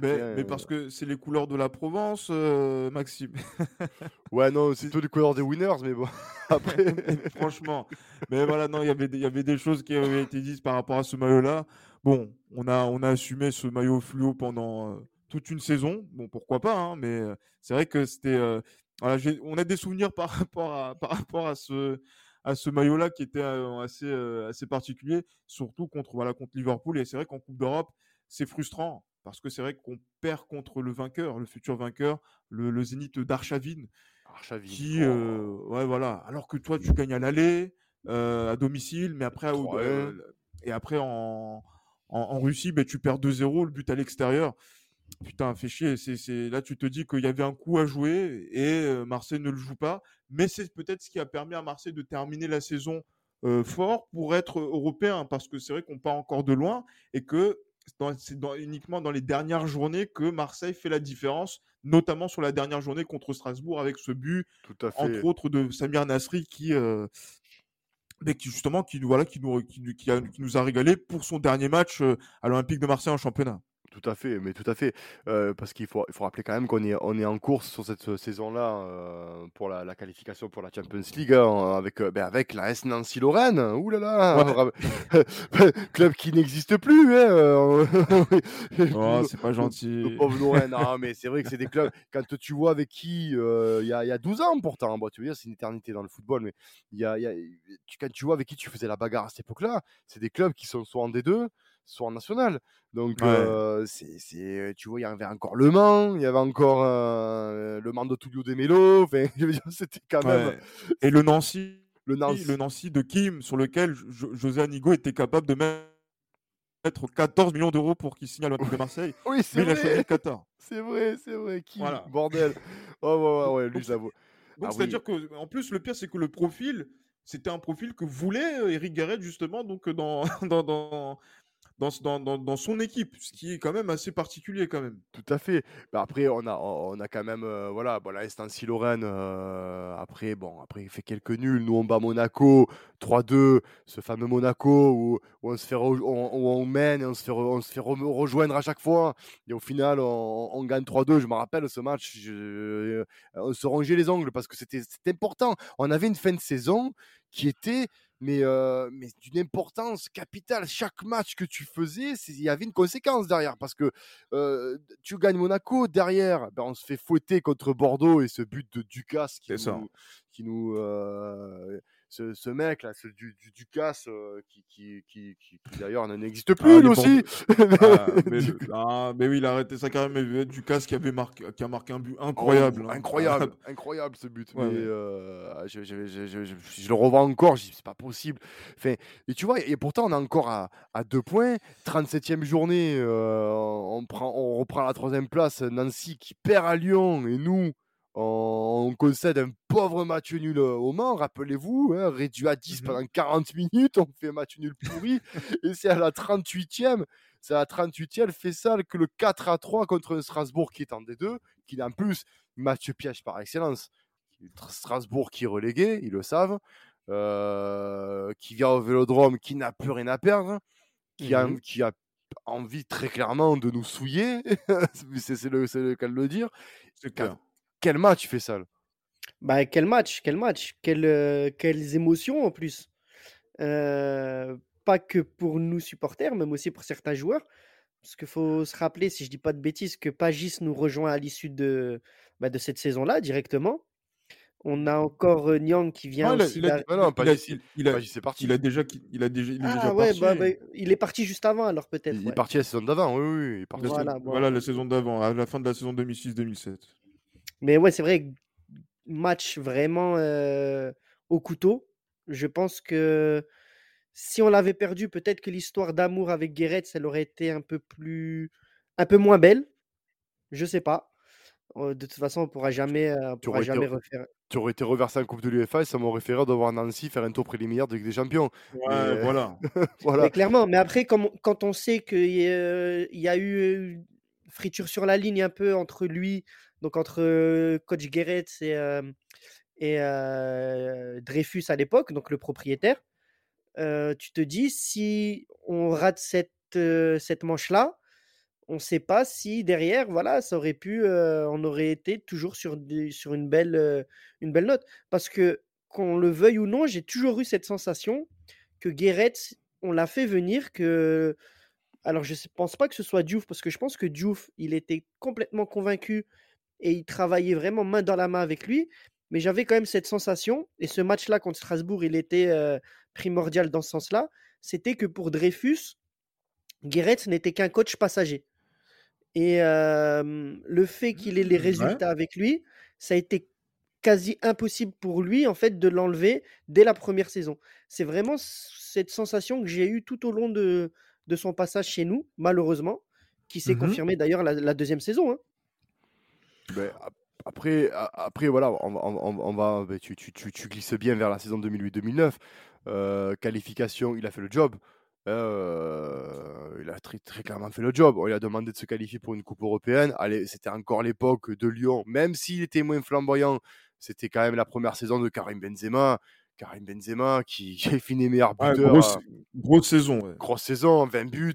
S3: mais, mais parce que c'est les couleurs de la Provence, euh, Maxime.
S1: ouais, non, c'est plutôt les couleurs des winners, mais bon. Après.
S3: Franchement. Mais voilà, non, y il y avait des choses qui avaient été dites par rapport à ce maillot-là. Bon, on a, on a assumé ce maillot fluo pendant. Euh, toute une saison, bon pourquoi pas, hein, mais euh, c'est vrai que c'était on a des souvenirs par rapport à, par rapport à ce, à ce maillot-là qui était euh, assez, euh, assez particulier, surtout contre, voilà, contre Liverpool. Et c'est vrai qu'en Coupe d'Europe, c'est frustrant parce que c'est vrai qu'on perd contre le vainqueur, le futur vainqueur, le, Zénith d'Archavine. Qui, euh, ouais, voilà. Alors que toi, tu gagnes à l'aller, à domicile, mais après, et après en, en, Russie, ben, tu perds 2-0, le but à l'extérieur putain, fait chier. C'est, Là, tu te dis qu'il y avait un coup à jouer et Marseille ne le joue pas. Mais c'est peut-être ce qui a permis à Marseille de terminer la saison fort pour être européen. Parce que c'est vrai qu'on part encore de loin et que c'est uniquement dans les dernières journées que Marseille fait la différence, notamment sur la dernière journée contre Strasbourg avec ce but, entre autres de Samir Nasri qui, mais qui justement qui, voilà, qui, nous, qui, qui, qui nous a régalé pour son dernier match à l'Olympique de Marseille en championnat.
S1: Tout à fait, mais tout à fait. Euh, parce qu'il faut, il faut rappeler quand même qu'on est, on est en course sur cette euh, saison-là euh, pour la, la, qualification pour la Champions League hein, avec, ben avec la S Nancy Lorraine. Ouh là là Club qui n'existe plus. Hein,
S3: oh, c'est pas gentil.
S1: Le pauvre Lorraine. non, mais c'est vrai que c'est des clubs. Quand tu vois avec qui il y, a, y, a 12 ans pourtant, bon, tu veux dire, c'est une éternité dans le football, mais y a, y a, quand tu vois avec qui tu faisais la bagarre à cette époque-là, c'est des clubs qui sont soit en D2, soit en national. Donc, c'est, tu vois, il y avait encore Le Mans, il y avait encore le Mans de Tullio de Melo. Enfin, c'était quand même.
S3: Et le Nancy, le Nancy. le Nancy de Kim, sur lequel José Anigo était capable de mettre 14 millions d'euros pour qu'il signe à l'Olympique de Marseille.
S1: oui, c'est vrai.
S3: il a choisi.
S1: C'est vrai, c'est vrai. Kim, bordel. Oh, ouais, ouais, lui, j'avoue.
S3: Donc, ah c'est-à-dire que, en plus, le pire, c'est que le profil, c'était un profil que voulait Eric Garrett, justement, donc dans, dans, dans, dans, dans, dans, son équipe, ce qui est quand même assez particulier quand même.
S1: Tout à fait. Bah après, on a, on a quand même, euh, voilà, bon, Stancy Lorraine, euh, après, bon, après, il fait quelques nuls. Nous, on bat Monaco 3-2, ce fameux Monaco où, on se fait, on, mène et on se fait, on se fait rejoindre à chaque fois. Et au final, on, gagne 3-2. Je me rappelle ce match, je, on se rongeait les ongles parce que c'était important. On avait une fin de saison qui était mais, mais d'une importance capitale. Chaque match que tu faisais, il y avait une conséquence derrière. Parce que tu gagnes Monaco, derrière, ben, on se fait fouetter contre Bordeaux et ce but de Ducasse qui nous, qui nous ce, ce, mec là, ce, du, du Ducasse euh, qui, qui, qui, qui, d'ailleurs n'existe ah, plus lui aussi.
S3: ah, mais, ah, mais, oui, il a arrêté sa carrière. Mais Ducasse qui avait marqué, qui a marqué un but incroyable,
S1: oh, hein. incroyable, incroyable ce but. mais, euh, je, je, je, je, le revois encore. Je dis c'est pas possible. Enfin, et tu vois, et pourtant on est encore à, à deux points. 37e journée, euh, on prend, on reprend la troisième place. Nancy qui perd à Lyon et nous on concède un pauvre match nul au Mans, rappelez-vous, hein, réduit à 10 mmh pendant 40 minutes, on fait un match nul pourri, et c'est à la 38e, c'est à la 38e, fait ça que le 4 à 3 contre Strasbourg qui est en D2, qui est en plus match piège par excellence. Strasbourg qui est relégué, ils le savent, euh, qui vient au vélodrome, qui n'a plus rien à perdre, qui, a, mmh qui a envie très clairement de nous souiller, c'est le, le cas de le dire. C'est quel match Fessal
S2: Bah quel match, quel match, euh, quelles émotions en plus. Euh, pas que pour nous supporters, même aussi pour certains joueurs. Parce qu'il faut se rappeler, si je dis pas de bêtises, que Pagis nous rejoint à l'issue de, bah, de cette saison-là directement. On a encore euh, Nyang qui vient
S3: aussi. Il, a, non, Pagis, il, a, c'est parti. Il a déjà, il a déjà, il est ah, ouais,
S2: bah, bah, il est parti juste avant alors peut-être.
S1: Il, est parti la saison d'avant, oui, oui. Il est parti
S3: voilà, voilà, la saison d'avant, à la fin de la saison 2006-2007.
S2: Mais ouais, c'est vrai, match vraiment au couteau. Je pense que si on l'avait perdu, peut-être que l'histoire d'amour avec Guéret, elle aurait été un peu plus, un peu moins belle. Je sais pas. De toute façon, on pourra jamais, pourra jamais refaire.
S1: Tu aurais été reversé en Coupe de l'UEFA et ça m'aurait fait rire de voir Nancy faire un tour préliminaire de Ligue des Champions.
S3: Ouais, voilà.
S2: voilà. Mais clairement, mais après, quand on sait qu'il y, y, a eu friture sur la ligne un peu entre lui, donc entre coach Guéret et, et Dreyfus à l'époque, donc le propriétaire, tu te dis si on rate cette, cette manche-là, on ne sait pas si derrière, voilà, ça aurait pu, on aurait été toujours sur, sur une, belle, une belle note. Parce que, qu'on le veuille ou non, j'ai toujours eu cette sensation que Guéret, on l'a fait venir, que alors, je ne pense pas que ce soit Diouf, parce que je pense que Diouf, il était complètement convaincu et il travaillait vraiment main dans la main avec lui. Mais j'avais quand même cette sensation, et ce match-là contre Strasbourg, il était euh, primordial dans ce sens-là, c'était que pour Dreyfus, Guéret n'était qu'un coach passager. Et le fait qu'il ait les mmh, résultats avec lui, ça a été quasi impossible pour lui en fait de l'enlever dès la première saison. C'est vraiment cette sensation que j'ai eue tout au long de, de son passage chez nous, malheureusement, qui s'est mmh confirmé d'ailleurs la, deuxième saison. Hein.
S1: Ben, après, après, voilà, on, va, ben, tu, glisses bien vers la saison 2008-2009. Euh, qualification, il a fait le job. Euh, il a très, clairement fait le job. On lui a demandé de se qualifier pour une Coupe européenne. C'était encore l'époque de Lyon. Même s'il était moins flamboyant, c'était quand même la première saison de Karim Benzema. Karim Benzema qui, qui est fini meilleur buteur.
S3: grosse, grosse, saison.
S1: Grosse saison, 20 buts.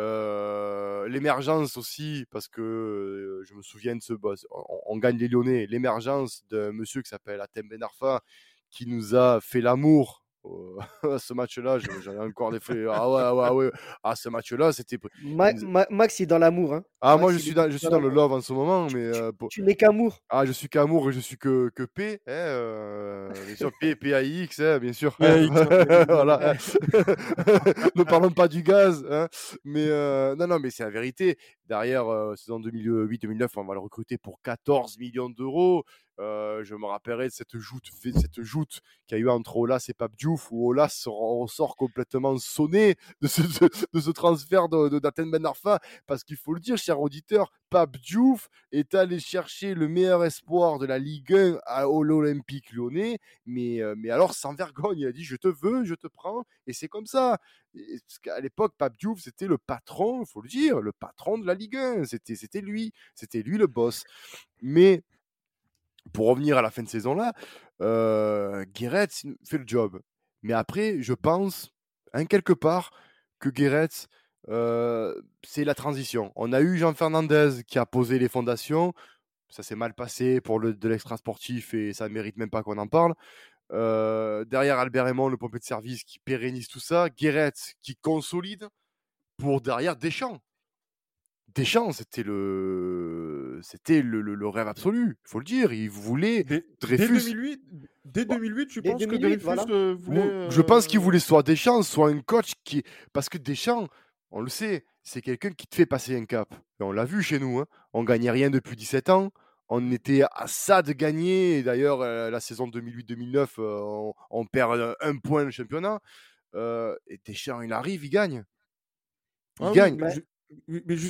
S1: Euh, l'émergence aussi, parce que euh, je me souviens de ce boss. On, gagne les Lyonnais. L'émergence d'un monsieur qui s'appelle Atem Benarfa qui nous a fait l'amour ce match-là, j'avais encore des frais. Ah ouais, ouais, ouais. Ah, ce match-là, c'était.
S2: Max est dans l'amour. Hein.
S1: Ah, moi, je suis dans, je suis dans le love en ce moment. mais
S2: Tu, euh, tu n'es qu'amour.
S1: Ah, je suis qu'amour et je suis que, que P. Hein, euh, bien sûr, P, P, A, I, X, hein, bien sûr. voilà. ne parlons pas du gaz. Hein. Mais euh, non, non, mais c'est la vérité. Derrière, saison 2008-2009, on va le recruter pour 14 millions d'euros. Euh, je me rappellerai de cette joute, cette joute qu'il y a eu entre Olas et Pape Diouf, où Olas ressort complètement sonné de ce, de, ce transfert d'Athènes Ben Arfa, parce qu'il faut le dire, cher auditeur, Pape Diouf est allé chercher le meilleur espoir de la Ligue 1 à l'Olympique lyonnais, mais, euh, mais alors sans vergogne, il a dit je te veux, je te prends, et c'est comme ça. Parce qu'à l'époque, Pape Diouf, c'était le patron, il faut le dire, le patron de la Ligue 1, c'était lui, c'était lui le boss. Mais pour revenir à la fin de saison là, euh, fait le job. Mais après, je pense, en quelque part, que Guéret, euh, c'est la transition. On a eu Jean Fernandez qui a posé les fondations. Ça s'est mal passé pour le, de l'extra sportif et ça ne mérite même pas qu'on en parle. Euh, derrière Albert Raymond, le pompier de service qui pérennise tout ça. Guéret qui consolide pour derrière Deschamps. Deschamps, c'était le, c'était le, rêve absolu. Il faut le dire. Il voulait
S3: dès, Dreyfus. Dès 2008, dès 2008 tu penses que Dreyfus euh, voulait.
S1: Je pense qu'il voulait soit Deschamps, soit un coach qui, parce que Deschamps, on le sait, c'est quelqu'un qui te fait passer un cap. Et on l'a vu chez nous. Hein. On gagnait rien depuis 17 ans. On était à ça de gagner. D'ailleurs, euh, la saison 2008-2009, euh, on, perd un point le championnat. et Deschamps, il arrive, il gagne. Il ah gagne.
S3: Mais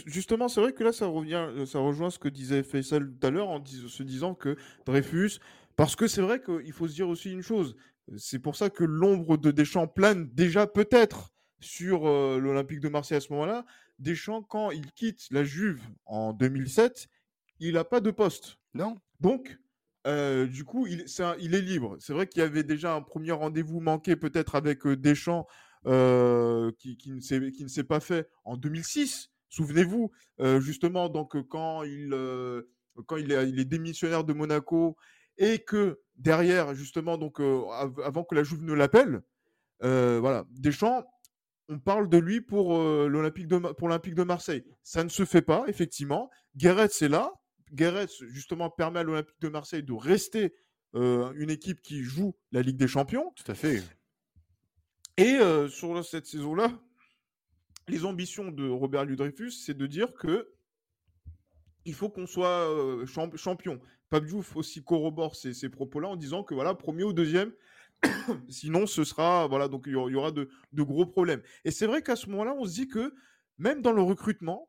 S3: justement, c'est vrai que là, ça revient, euh, ça rejoint ce que disait Faisal tout à l'heure en se disant que Dreyfus, parce que c'est vrai qu'il faut se dire aussi une chose, c'est pour ça que l'ombre de Deschamps plane déjà peut-être sur euh, l'Olympique de Marseille à ce moment-là. Deschamps, quand il quitte la Juve en 2007, il n'a pas de poste.
S1: Non.
S3: Donc, euh, du coup, il, il est libre. C'est vrai qu'il y avait déjà un premier rendez-vous manqué peut-être avec Deschamps qui, qui, ne s'est pas fait en 2006. Souvenez-vous, justement, donc quand il, quand il est, il est, démissionnaire de Monaco et que derrière, justement, donc avant que la Juve ne l'appelle, voilà, Deschamps, on parle de lui pour l'Olympique de pour l'Olympique de Marseille. Ça ne se fait pas, effectivement. Guéret, c'est là. Guéret, justement, permet à l'Olympique de Marseille de rester une équipe qui joue la Ligue des Champions.
S1: Tout à fait.
S3: Et sur cette saison-là, les ambitions de Robert Ludreyfus, c'est de dire que il faut qu'on soit champion. Pape aussi corrobore ces, propos-là en disant que voilà, premier ou deuxième, sinon ce sera voilà, donc il y aura de, gros problèmes. Et c'est vrai qu'à ce moment-là, on se dit que même dans le recrutement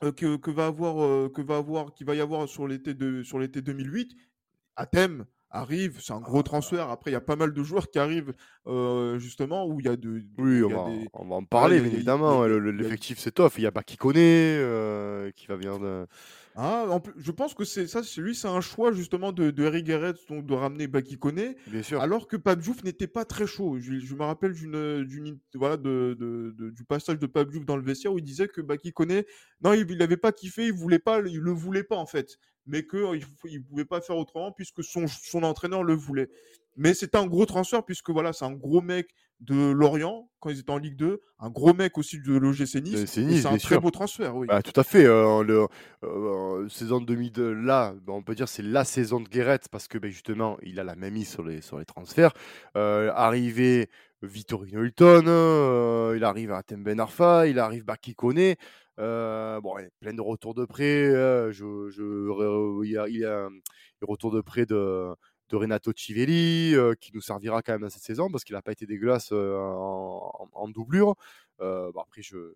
S3: avoir, que va avoir, qui va y avoir sur l'été sur l'été 2008, à thème arrive, c'est un gros transfert. Après, il y a pas mal de joueurs qui arrivent justement où il y a de.
S1: Oui, on, va, on, va, en parler, évidemment. L'effectif s'étoffe. Il y a pas qui connaît, qui va venir de.
S3: Ah, je pense que c'est ça, lui, c'est un choix justement de, de Eric Guerret, donc de ramener Bakikone.
S1: Bien sûr.
S3: Alors que Pabjouf n'était pas très chaud. Je, me rappelle d'une, voilà, de, de, du passage de Pabjouf dans le vestiaire où il disait que Bakikone, non, il n'avait pas kiffé, il voulait pas, il le voulait pas en fait, mais qu'il ne pouvait pas faire autrement puisque son, son entraîneur le voulait. Mais c'était un gros transfert puisque voilà, c'est un gros mec de Lorient quand ils étaient en Ligue 2, un gros mec aussi de l'OGC Nice. C'est un très beau transfert, oui.
S1: Bah, tout à fait. Euh, le, euh, saison 2002, là, bah, on peut dire c'est la saison de Guéret parce que ben, justement, il a la même mise sur les, sur les transferts. Euh, arrivé Vittorino Hilton, euh, il arrive à Ben Arfa, il arrive Baki Kone. bon, il plein de retours de prêt. je, je, il, y a, il y a un retour de prêt de de Renato Civelli, euh, qui nous servira quand même dans cette saison parce qu'il n'a pas été dégueulasse euh, en, doublure. Euh, bon, après, je,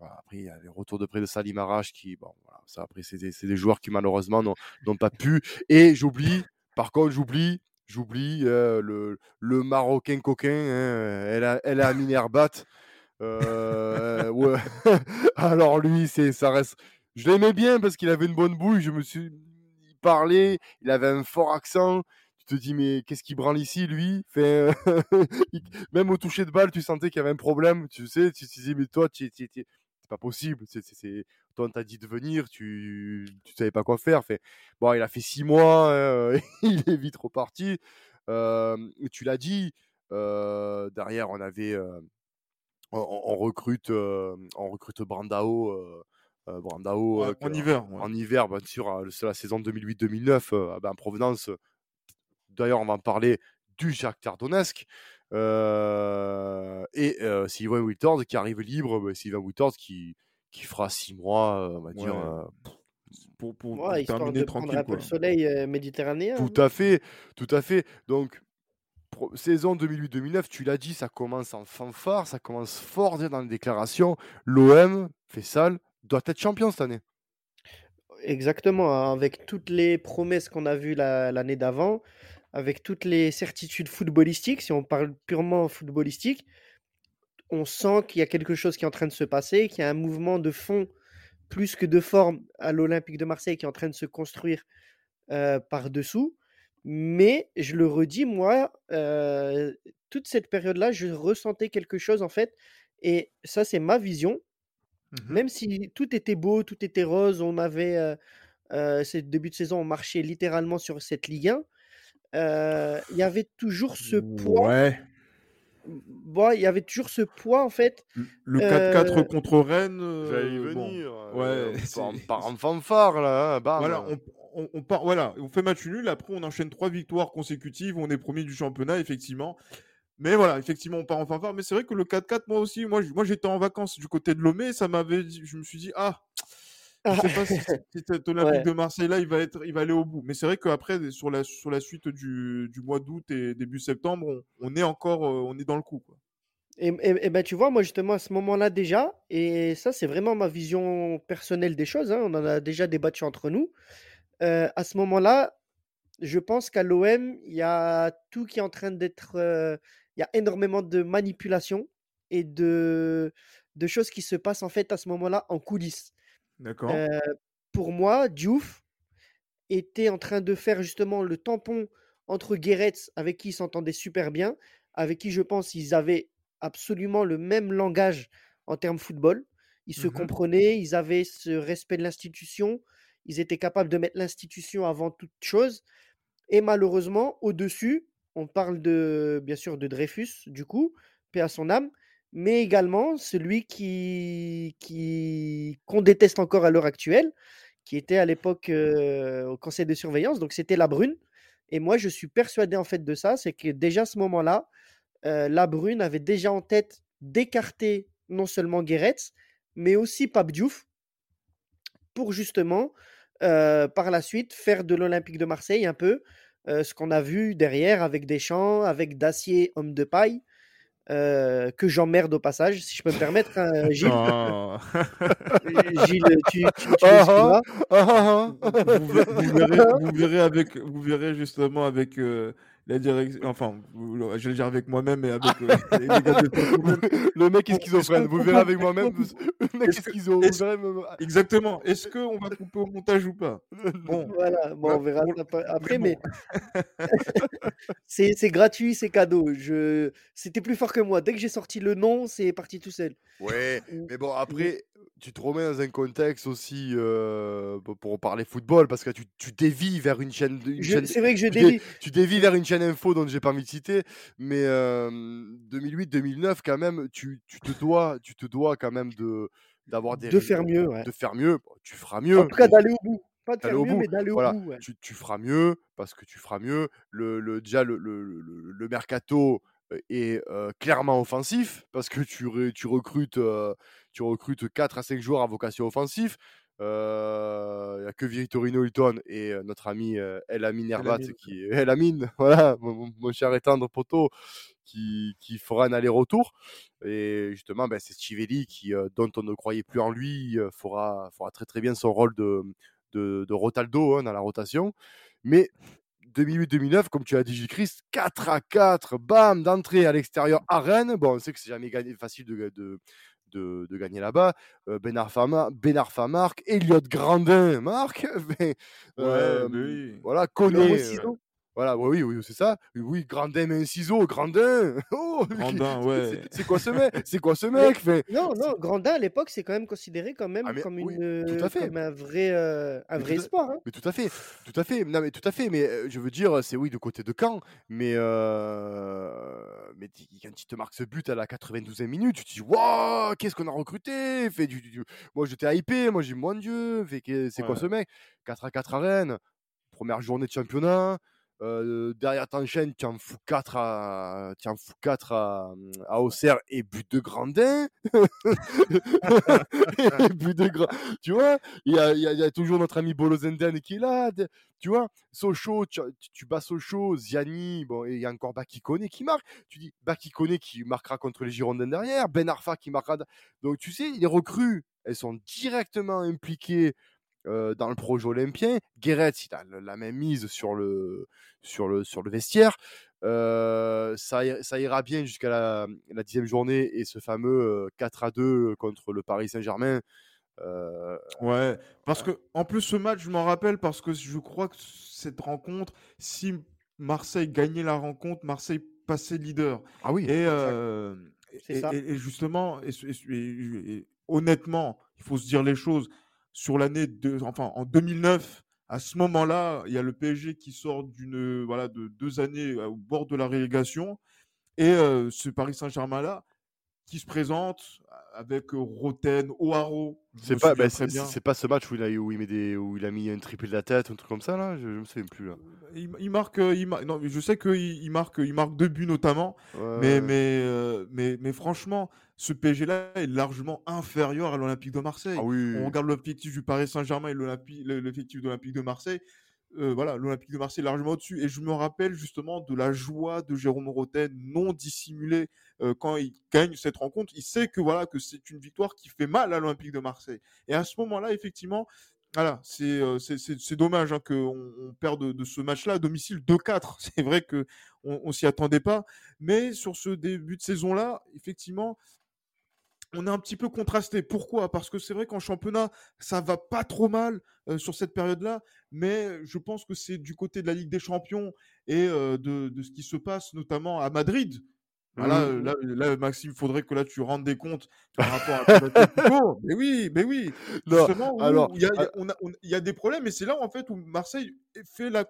S1: après, il y a les retours de près de Salim Arash qui, bon, ça, après, c'est des, joueurs qui malheureusement n'ont pas pu. Et j'oublie, par contre, j'oublie, j'oublie le, le, Marocain coquin, hein, elle, a, elle a Minerbat. ouais. Alors lui, ça reste. Je l'aimais bien parce qu'il avait une bonne bouille. Je me suis, parlait, il avait un fort accent. Tu te dis, mais qu'est-ce qu'il branle ici, lui? Fait, Même au toucher de balle, tu sentais qu'il y avait un problème. Tu sais, tu te dis, mais toi, c'est pas possible. C'est, toi, on t'a dit de venir, tu ne savais pas quoi faire. Fait, bon, il a fait six mois, hein, il est vite reparti. Euh, tu l'as dit, euh, derrière, on avait. Euh, on, recrute, on recrute Brandao
S3: euh, Brandao euh, en hiver.
S1: En hiver, bien sûr, euh, c'est la saison 2008-2009, ah ben, en provenance. D'ailleurs, on va en parler du Jacques Tardonesque. et Sylvain Wiltord qui arrive libre, ben, Sylvain Wiltord qui, qui fera six mois, on va dire,
S3: pour, pour,
S2: Ouais,
S3: pour
S2: histoire
S3: terminer
S2: de prendre
S3: tranquille,
S2: un peu
S3: quoi.
S2: le soleil euh, méditerranéen.
S1: Tout à fait, tout à fait. Donc, pro- saison 2008-2009, tu l'as dit, ça commence en fanfare, ça commence fort dans les déclarations. L'OM, fait sale, doit être champion cette année.
S2: Exactement, hein, avec toutes les promesses qu'on a vues la- l'année d'avant, avec toutes les certitudes footballistiques, si on parle purement footballistique, on sent qu'il y a quelque chose qui est en train de se passer, qu'il y a un mouvement de fond plus que de forme à l'Olympique de Marseille qui est en train de se construire euh, par-dessous. Mais je le redis, moi, euh, toute cette période-là, je ressentais quelque chose en fait, et ça, c'est ma vision.
S3: Mhm.
S2: Même si tout était beau, tout était rose, on avait, euh, euh, ce début de saison, on marchait littéralement sur cette Ligue 1, euh, il y avait toujours ce poids,
S3: Ouais.
S2: bon, il y avait toujours ce poids en fait.
S3: Le- Le 4-4
S2: Euh,
S3: contre Rennes.
S1: J'allais y
S3: euh, bon.
S1: venir.
S3: ouais,
S1: euh,
S3: c'est-
S1: on part en fanfare là, hein.
S3: Voilà, on, on, on part, voilà, on fait match nul, après on enchaîne trois victoires consécutives, on est premier du championnat, effectivement. Mais voilà, effectivement, on part en fanfare. Mais c'est vrai que le 4-4, moi aussi, moi, j'étais en vacances du côté de Lomé, ça m'avait dit, je me suis dit, ah, je sais pas si, si cet Olympique
S2: Ouais.
S3: de Marseille là, il va être, il va aller au bout. Mais c'est vrai qu'après, sur la, sur la suite du, du mois d'août et début septembre, on, on est encore, euh, on est dans le coup, quoi.
S2: Et, et- et ben tu vois, moi justement à ce moment-là déjà, et ça c'est vraiment ma vision personnelle des choses, hein, on en a déjà débattu entre nous. euh, à ce moment-là, je pense qu'à l'OM, il y a tout qui est en train d'être. euh, il y a énormément de manipulation et de, de choses qui se passent en fait à ce moment-là en coulisses.
S3: D'accord.
S2: Euh, pour moi, Diouf était en train de faire justement le tampon entre Guéretz, avec qui il s'entendait super bien, avec qui je pense ils avaient absolument le même langage en termes football. Ils se
S3: Mhm.
S2: comprenaient, ils avaient ce respect de l'institution, ils étaient capables de mettre l'institution avant toute chose. Et malheureusement, au-dessus, on parle de, bien sûr de Dreyfus, du coup, paix à son âme, mais également celui qui, qu'on déteste encore à l'heure actuelle, qui était à l'époque euh, au conseil de surveillance, donc c'était la Brune. Et moi, je suis persuadé en fait de ça, c'est que déjà à ce moment-là, euh, la Brune avait déjà en tête d'écarter non seulement Guéretz, mais aussi Pape Diouf, pour justement, euh, par la suite, faire de l'Olympique de Marseille un peu ce qu'on a vu derrière avec Deschamps, avec Dacier, homme de paille, euh, que j'emmerde au passage, si je peux me permettre, hein, Gilles. Gilles, tu, tu, tu m'excuseras.
S3: Vous, ver- vous verrez, vous verrez avec, vous verrez justement avec euh, la direction, enfin, je vais le dire avec moi-même et avec euh, les gars de.
S1: Le mec est schizophrène, vous verrez avec moi-même. Le mec est même-
S3: Exactement. Est-ce qu'on va couper au montage ou pas? Bon,
S2: Voilà, bon, on verra ça pa- après,
S3: mais
S2: mais c'est c'est gratuit, c'est cadeau. Je... C'était plus fort que moi. Dès que j'ai sorti le nom, c'est parti tout seul.
S1: Ouais, mais bon, après, tu te remets dans un contexte aussi euh, pour- parler football, parce que tu, tu dévis vers une chaîne. chaîne
S2: C'est vrai que je
S1: tu, dé- tu dévis vers une chaîne info dont j'ai pas envie de citer, mais 2008-2009, quand même, tu, tu te dois, tu te dois quand même de d'avoir des
S2: De faire mieux, ouais.
S1: de faire mieux. Bon, tu feras mieux.
S2: En tout cas, d'aller au bout. Pas de faire mieux,
S1: bout,
S2: mais d'aller
S1: voilà.
S2: au bout. ouais.
S1: tu, tu feras mieux parce que tu feras mieux. Le, le, déjà, le, le, le- mercato euh, est euh, clairement offensif parce que tu, recrutes, euh, tu recrutes 4 à 5 joueurs à vocation offensive. Il n'y a que Vitorino Hilton et euh, notre ami euh, El Amin Herbat qui El Amin, voilà, mon, cher et tendre poteau qui, qui fera un aller-retour. Et justement, ben, c'est Stivelli qui, euh, dont on ne croyait plus en lui, euh, fera, fera très très bien son rôle de, de, de Rotaldo hein, dans la rotation. Mais 2008-2009, comme tu as dit, J-Christ, 4 à 4, bam, d'entrée à l'extérieur à Rennes. Bon, on sait que c'est jamais gagné, facile de, de, de, de gagner là-bas. Euh, ben Arfa Ben Arfa marque, Elliot Grandin marque. Ben, euh,
S3: mais oui.
S1: Voilà, connaît. Euh, voilà, oui, oui, c'est ça. Oui, Grandin met un ciseau, Grandin. Oh,
S3: Grandin,
S1: c'est-
S3: ouais.
S1: c'est- C'est quoi ce mec C'est quoi ce mec
S2: Non, non, Grandin à l'époque, c'est quand même considéré quand même
S1: Ah, mais
S2: comme,
S1: oui,
S2: une,
S1: tout à fait.
S2: comme un vrai, euh, un
S1: Mais
S2: vrai
S1: tout à-
S2: espoir. hein.
S1: Mais tout à fait, tout à fait. Non, mais tout à fait. Mais euh, je veux dire, c'est oui de côté de Caen, mais euh, mais quand il te marque ce but à la 92e minute, tu te dis waouh, qu'est-ce qu'on a recruté fait du, Moi, j'étais hypé. Moi, j'ai dit, mon Dieu, fait que c'est quoi ce mec? 4 à 4 à Rennes, première journée de championnat. Euh, derrière t'enchaînes, tu en fous 4 à, tu en fous 4 à, à Auxerre et but de Grandin. but de Tu vois, il y a, il y a- il y a toujours notre ami Bolozenden qui est là. Tu vois, Sochaux, tu, tu- tu bats Sochaux, Ziani, bon, et il y a encore Bakikone qui marque. Tu dis Bakikone qui marquera contre les Girondins derrière, Ben Arfa qui marquera. Donc tu sais, les recrues, elles sont directement impliquées euh, dans le projet olympien. Guéret, il a la même mise sur le, sur le, sur le vestiaire. Euh, ça, ira- ça ira bien jusqu'à la, la dixième journée et ce fameux euh, 4 à 2 contre le Paris Saint-Germain. euh,
S3: Ouais, parce que en plus ce match, je m'en rappelle parce que je crois que cette rencontre, si Marseille gagnait la rencontre, Marseille passait leader.
S1: Ah oui,
S3: Et, euh,
S2: C'est
S3: et,
S2: ça.
S3: et- et justement, et honnêtement, il faut se dire les choses. Sur l'année de, enfin en 2009, à ce moment-là, il y a le PSG qui sort d'une voilà de deux années au bord de la relégation, et euh, ce Paris Saint-Germain là qui se présente avec Roten, O'Haro.
S1: c'est pas, bah, c'est pas ce match où il a, où il met des, où il a mis un triplé de la tête, un truc comme ça là. Je, je me souviens plus là.
S3: Il, il marque, euh, il mar- non, mais je sais qu'il il marque, il marque deux buts notamment, mais, euh, mais, mais franchement, ce PSG-là est largement inférieur à l'Olympique de Marseille.
S1: ah oui.
S3: On regarde l'objectif du Paris Saint-Germain et l'effectif de l'Olympique de Marseille. euh, voilà, l'Olympique de Marseille est largement au-dessus. Et je me rappelle justement de la joie de Jérôme Roten non dissimulée euh, quand il gagne cette rencontre. Il sait que voilà que c'est une victoire qui fait mal à l'Olympique de Marseille. Et à ce moment-là, effectivement, voilà, c'est euh, c'est- c'est- c'est dommage hein, qu'on on perde de, de ce match-là à domicile 2-4. C'est vrai que on, on s'y attendait pas, mais sur ce début de saison-là, effectivement, on est un petit peu contrasté. Pourquoi? Parce que c'est vrai qu'en championnat, ça va pas trop mal sur cette période-là, mais je pense que c'est du côté de la Ligue des Champions et de ce qui se passe notamment à Madrid. Voilà,
S1: Mhm.
S3: là, là, Maxime, il faudrait que là tu rendes des comptes par rapport à ton. Mais oui, mais oui.
S1: Non,
S3: Justement, où
S1: alors,
S3: il y, a, y y des problèmes, et c'est là en fait où Marseille fait la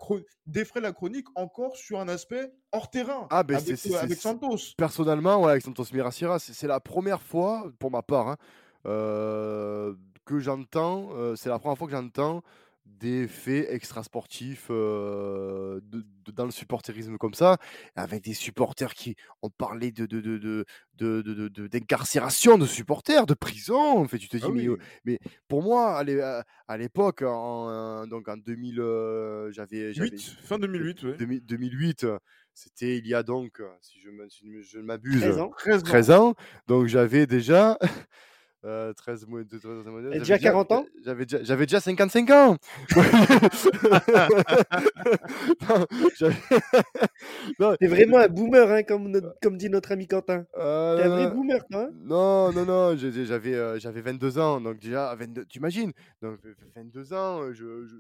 S3: défraie la chronique encore sur un aspect hors terrain
S1: Ah, ben,
S3: avec, euh, avec Santos.
S1: personnellement, ouais, avec Santos Mirasira, c'est c'est la première fois, pour ma part, hein, euh, que j'entends, euh, c'est la première fois que j'entends des faits extrasportifs euh, de, de- dans le supporterisme comme ça, avec des supporters qui ont parlé de, de, de, de, de- d'incarcération supporters, de prison. En fait, tu te dis,
S3: Ah
S1: mais,
S3: oui.
S1: euh, mais pour moi, à l'é- à à l'époque, en, donc en 2000, euh, j'avais, j'avais-
S3: 8, fin 2008, oui.
S1: 2000 2008, euh, c'était il y a donc, si je, me- si je ne m'abuse,
S2: 13 ans.
S3: 13 ans.
S1: 13 ans. Donc j'avais déjà euh, 13 mois de 13 mois
S2: Et
S1: j'avais
S2: déjà 40 ans
S1: J'avais déjà, j'avais déjà 55 ans. Non,
S2: T'es vraiment un boomer, hein, comme, notre- comme dit notre ami Quentin.
S1: euh,
S2: T'es un vrai boomer, toi. hein?
S1: Non, non, non, j'avais, euh, j'avais 22 ans, donc déjà, à 22, tu imagines, donc 22 ans, euh, je, je-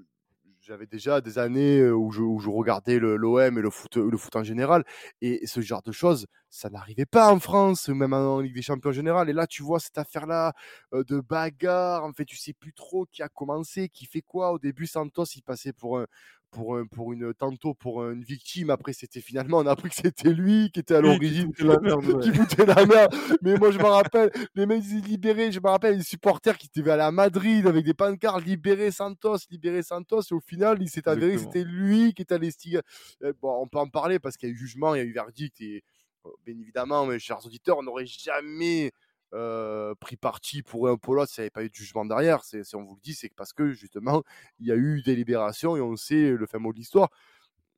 S1: j'avais déjà des années où je, où je regardais l'OM et le foot, en général, et ce genre de choses, ça n'arrivait pas en France, même en Ligue des Champions en général, et là, tu vois cette affaire-là de bagarre, en fait, tu sais plus trop qui a commencé, qui fait quoi, au début, Santos, il passait pour un... Pour, un- pour une tantôt pour une victime après c'était finalement on a appris que c'était lui qui était à
S3: qui
S1: l'origine qui foutait la merde mais moi, je me rappelle, les mecs ils libérés. Je me rappelle les supporters qui étaient allés à Madrid avec des pancartes libérer Santos, libérer Santos. Et au final, il s'est avéré que c'était lui qui était allé stiger. Euh, Bon, on peut en parler parce qu'il y a eu jugement, il y a eu verdict. Et euh, bien évidemment, mes chers auditeurs, on n'aurait jamais euh, pris parti pour un pour l'autre s'il n'y avait pas eu de jugement derrière. C'est, si on vous le dit, c'est parce que justement, il y a eu délibération et on sait le fin mot de l'histoire.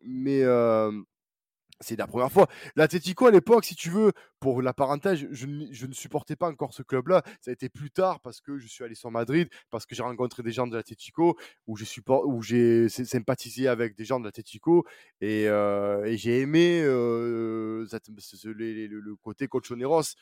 S1: Mais. euh, c'est la première fois. L'Atletico, à l'époque, si tu veux, pour la parenthèse, je, je ne supportais pas encore ce club-là. Ça a été plus tard parce que je suis allé sur Madrid, parce que j'ai rencontré des gens de l'Atletico, où j'ai support- où j'ai sy- sympathisé avec des gens de l'Atletico, et, euh, et j'ai aimé le côté Colchoneros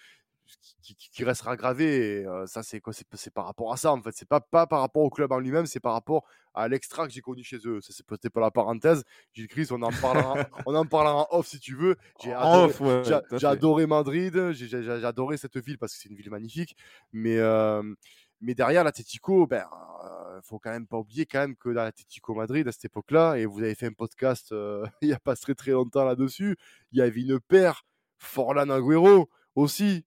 S1: qui, restera gravé. Et, euh, ça, c'est quoi C'est par rapport à ça, en fait. C'est pas, pas par rapport au club en lui-même, c'est par rapport à l'extra que j'ai connu chez eux. Ça, c'est peut-être pas la parenthèse. Gilles Chris, on en parlera, on en parlera en off si tu veux. J'ai adoré,
S3: ouais,
S1: j'ai- adoré Madrid, j'ai adoré cette ville parce que c'est une ville magnifique. Mais, euh, mais derrière l'Atletico, ben, euh, faut quand même pas oublier quand même que dans l'Atletico Madrid à cette époque-là, et vous avez fait un podcast euh, il y a pas très très longtemps là-dessus, il y avait une paire Forlan Agüero aussi.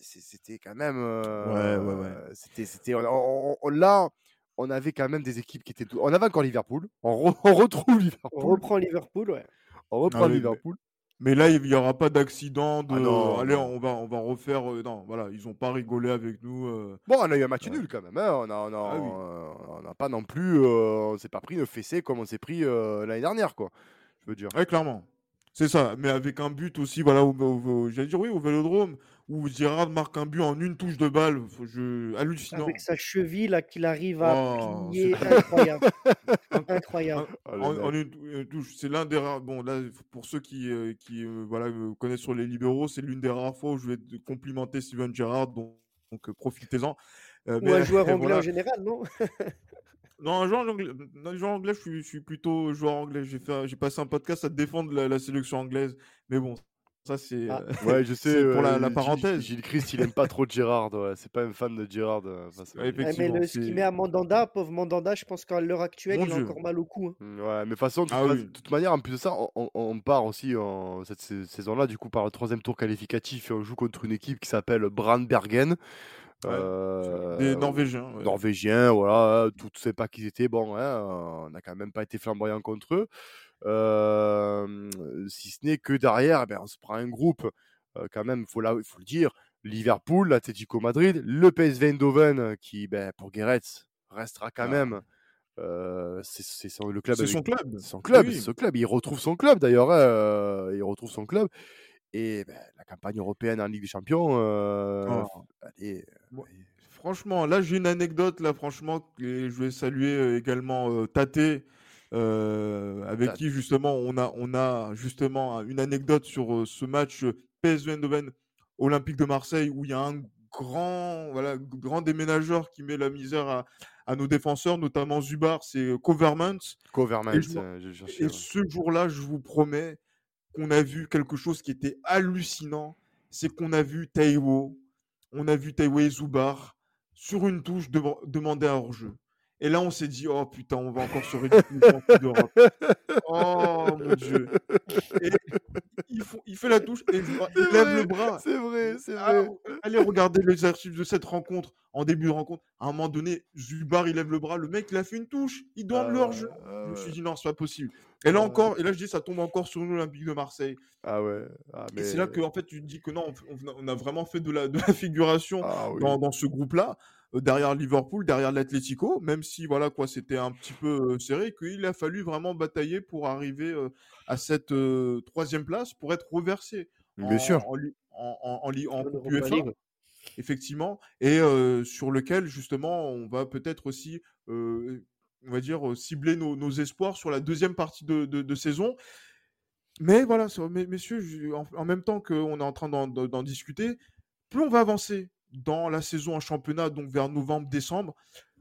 S1: C'était quand même. euh,
S3: Ouais, ouais, ouais.
S1: C'était, c'était, on- on- on- là, on avait quand même des équipes qui étaient. On avait encore Liverpool. On, retrouve Liverpool.
S2: On reprend Liverpool, ouais.
S1: On reprend ah Liverpool.
S3: Mais là, il n'y aura pas d'accident de. Ah Allez, on va, on va refaire. Euh, non, voilà, ils n'ont pas rigolé avec nous. Euh.
S1: Bon, on a eu un match nul quand même. Hein. On n'a on a, pas non plus. on s'est pas pris une fessée comme on s'est pris l'année dernière, quoi. Je veux dire.
S3: Ouais, clairement. C'est ça, mais avec un but aussi, voilà, j'allais dire oui, au Vélodrome, où Gérard marque un but en une touche de balle, je... hallucinant.
S2: Avec sa cheville là qu'il arrive à oh, plier, incroyable. incroyable.
S3: En, une, touche, c'est l'un des rares. Bon là, pour ceux qui, euh, qui euh, voilà euh, connaissent sur les libéraux, c'est l'une des rares fois où je vais complimenter Steven Gerrard, donc, donc profitez-en.
S2: Ou un joueur anglais en général, non?
S3: Non, joueur anglais, joueur anglais je, suis, je suis plutôt joueur anglais. J'ai, fait, j'ai passé un podcast à défendre la, sélection anglaise. Mais bon, ça, c'est, ah.
S1: euh, ouais, je sais,
S3: pour la, parenthèse.
S1: Gilles, Christ, il aime pas trop Gérard. C'est pas un fan de Gérard.
S2: Euh, mais ce qu'il met à Mandanda, pauvre Mandanda, je pense qu'à l'heure actuelle, il a encore mal au cou. Hein.
S1: Mmh, ouais, mais de façon, ah de toute, manière, en plus de ça, on, part aussi en, cette saison-là, du coup, par le troisième tour qualificatif et on joue contre une équipe qui s'appelle Brandbergen.
S3: Euh, des Norvégiens.
S1: Norvégiens, voilà, tout ne sais pas qui ils étaient. Bon, hein, on n'a quand même pas été flamboyant contre eux. Si ce n'est que derrière, eh ben, on se prend un groupe, quand même, il faut, faut le dire, Liverpool, l'Atlético Madrid, le PSV Eindhoven, qui, ben, pour Guéret, restera quand ah. même. c'est le club.
S3: C'est son club.
S1: Son club, son club. Il retrouve son club d'ailleurs. Hein, il retrouve son club. Et ben, la campagne européenne en Ligue des Champions, oh. allez,
S3: Franchement, là j'ai une anecdote là, franchement, et je vais saluer également Tate, avec qui justement on a, on a justement une anecdote sur ce match PSV Eindhoven Olympique de Marseille où il y a un grand, voilà, grand déménageur qui met la misère à, nos défenseurs, notamment Zubar, c'est Covermans.
S1: Covermans,
S3: et, et ce jour-là, je vous promets qu'on a vu quelque chose qui était hallucinant, c'est qu'on a vu Taiwo on a vu Taiwei Zubar sur une touche demander un hors-jeu. Et là, on s'est dit, oh putain, on va encore se réduire d'Europe. Oh mon dieu. il, fait la touche et il lève le bras.
S1: C'est vrai, c'est ah, vrai.
S3: allez regarder les archives de cette rencontre. En début de rencontre, à un moment donné, Zubar, il lève le bras. Le mec, il a fait une touche. Il doit le hors-jeu. je me suis dit, non, c'est pas possible. Et là encore, et là, je dis, ça tombe encore sur l'Olympique de Marseille.
S1: Ah ouais.
S3: Ah, et c'est là que, en fait, tu te dis que non, on, a vraiment fait de la, de la figuration ah dans, ce groupe-là derrière Liverpool, derrière l'Atlético, même si voilà quoi, c'était un petit peu serré, qu'il a fallu vraiment batailler pour arriver à cette troisième place pour être reversé.
S1: Bien sûr.
S3: En, en, en, UEFA, effectivement, et sur lequel justement on va peut-être aussi, on va dire, cibler nos, espoirs sur la deuxième partie de, saison. Mais voilà, messieurs, en, même temps qu'on est en train d'en discuter, plus on va avancer dans la saison en championnat, donc vers novembre-décembre,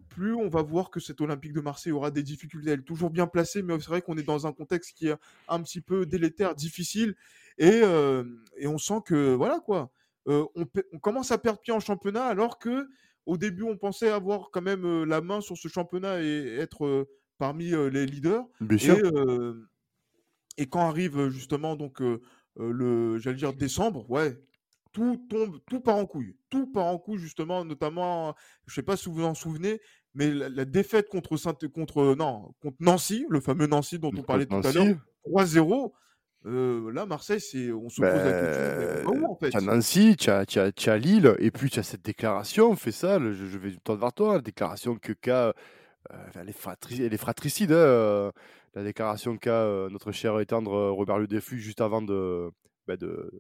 S3: plus on va voir que cet Olympique de Marseille aura des difficultés. Elle est toujours bien placée, mais c'est vrai qu'on est dans un contexte qui est un petit peu délétère, difficile, et, euh, on sent que voilà quoi, euh, on, commence à perdre pied en championnat, alors que au début on pensait avoir quand même euh, la main sur ce championnat et être parmi les leaders. Et, et, quand arrive justement donc le, j'allais dire décembre, ouais, tout tombe, tout part en couille. Tout part en couille, justement, notamment, je ne sais pas si vous vous en souvenez, mais la, défaite contre, Saint contre, non, contre Nancy, le fameux Nancy dont on parlait tout à l'heure, 3-0. Euh, là, Marseille, c'est, on se pose la question.
S1: Ben, en fait? Tu as Nancy, tu as, tu, as, Lille, et puis tu as cette déclaration, fais ça, je, je, vais du temps vers toi, la déclaration que qu'a, euh, elle, est fratricide, hein, euh, la déclaration qu'a notre cher et tendre Robert Ludefus juste avant de, de,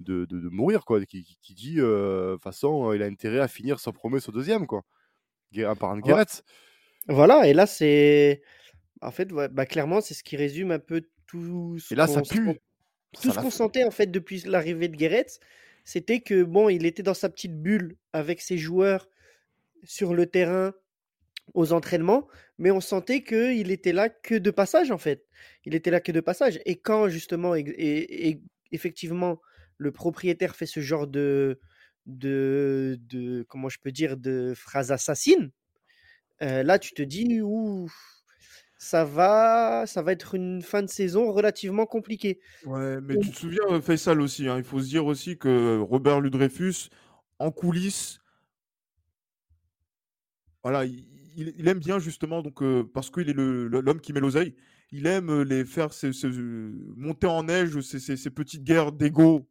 S1: de, de, mourir, quoi, qui, qui dit, de toute façon, il a intérêt à finir sans promesse au deuxième, quoi. En parlant de Guéret.
S2: Voilà, et là, c'est. En fait, bah, clairement, c'est ce qui résume un peu tout ce
S1: Et là, ça pue.
S2: Tout ce qu'on sentait, en fait, depuis l'arrivée de Guéret, c'était que, bon, il était dans sa petite bulle avec ses joueurs sur le terrain, aux entraînements, mais on sentait qu'il était là que de passage, en fait. Il était là que de passage. Et quand, justement, et effectivement, le propriétaire fait ce genre de, de, de comment je peux dire, de phrases assassines, euh, là tu te dis, ouh, ça va, ça va être une fin de saison relativement compliquée.
S3: Ouais, mais tu te souviens, euh, Faisal aussi, hein, il faut se dire aussi que Robert Ludrefus, en coulisses, voilà, il, il, aime bien justement, donc, parce qu'il est l'homme qui met l'oseille, il aime les faire monter en neige ces, petites guerres d'ego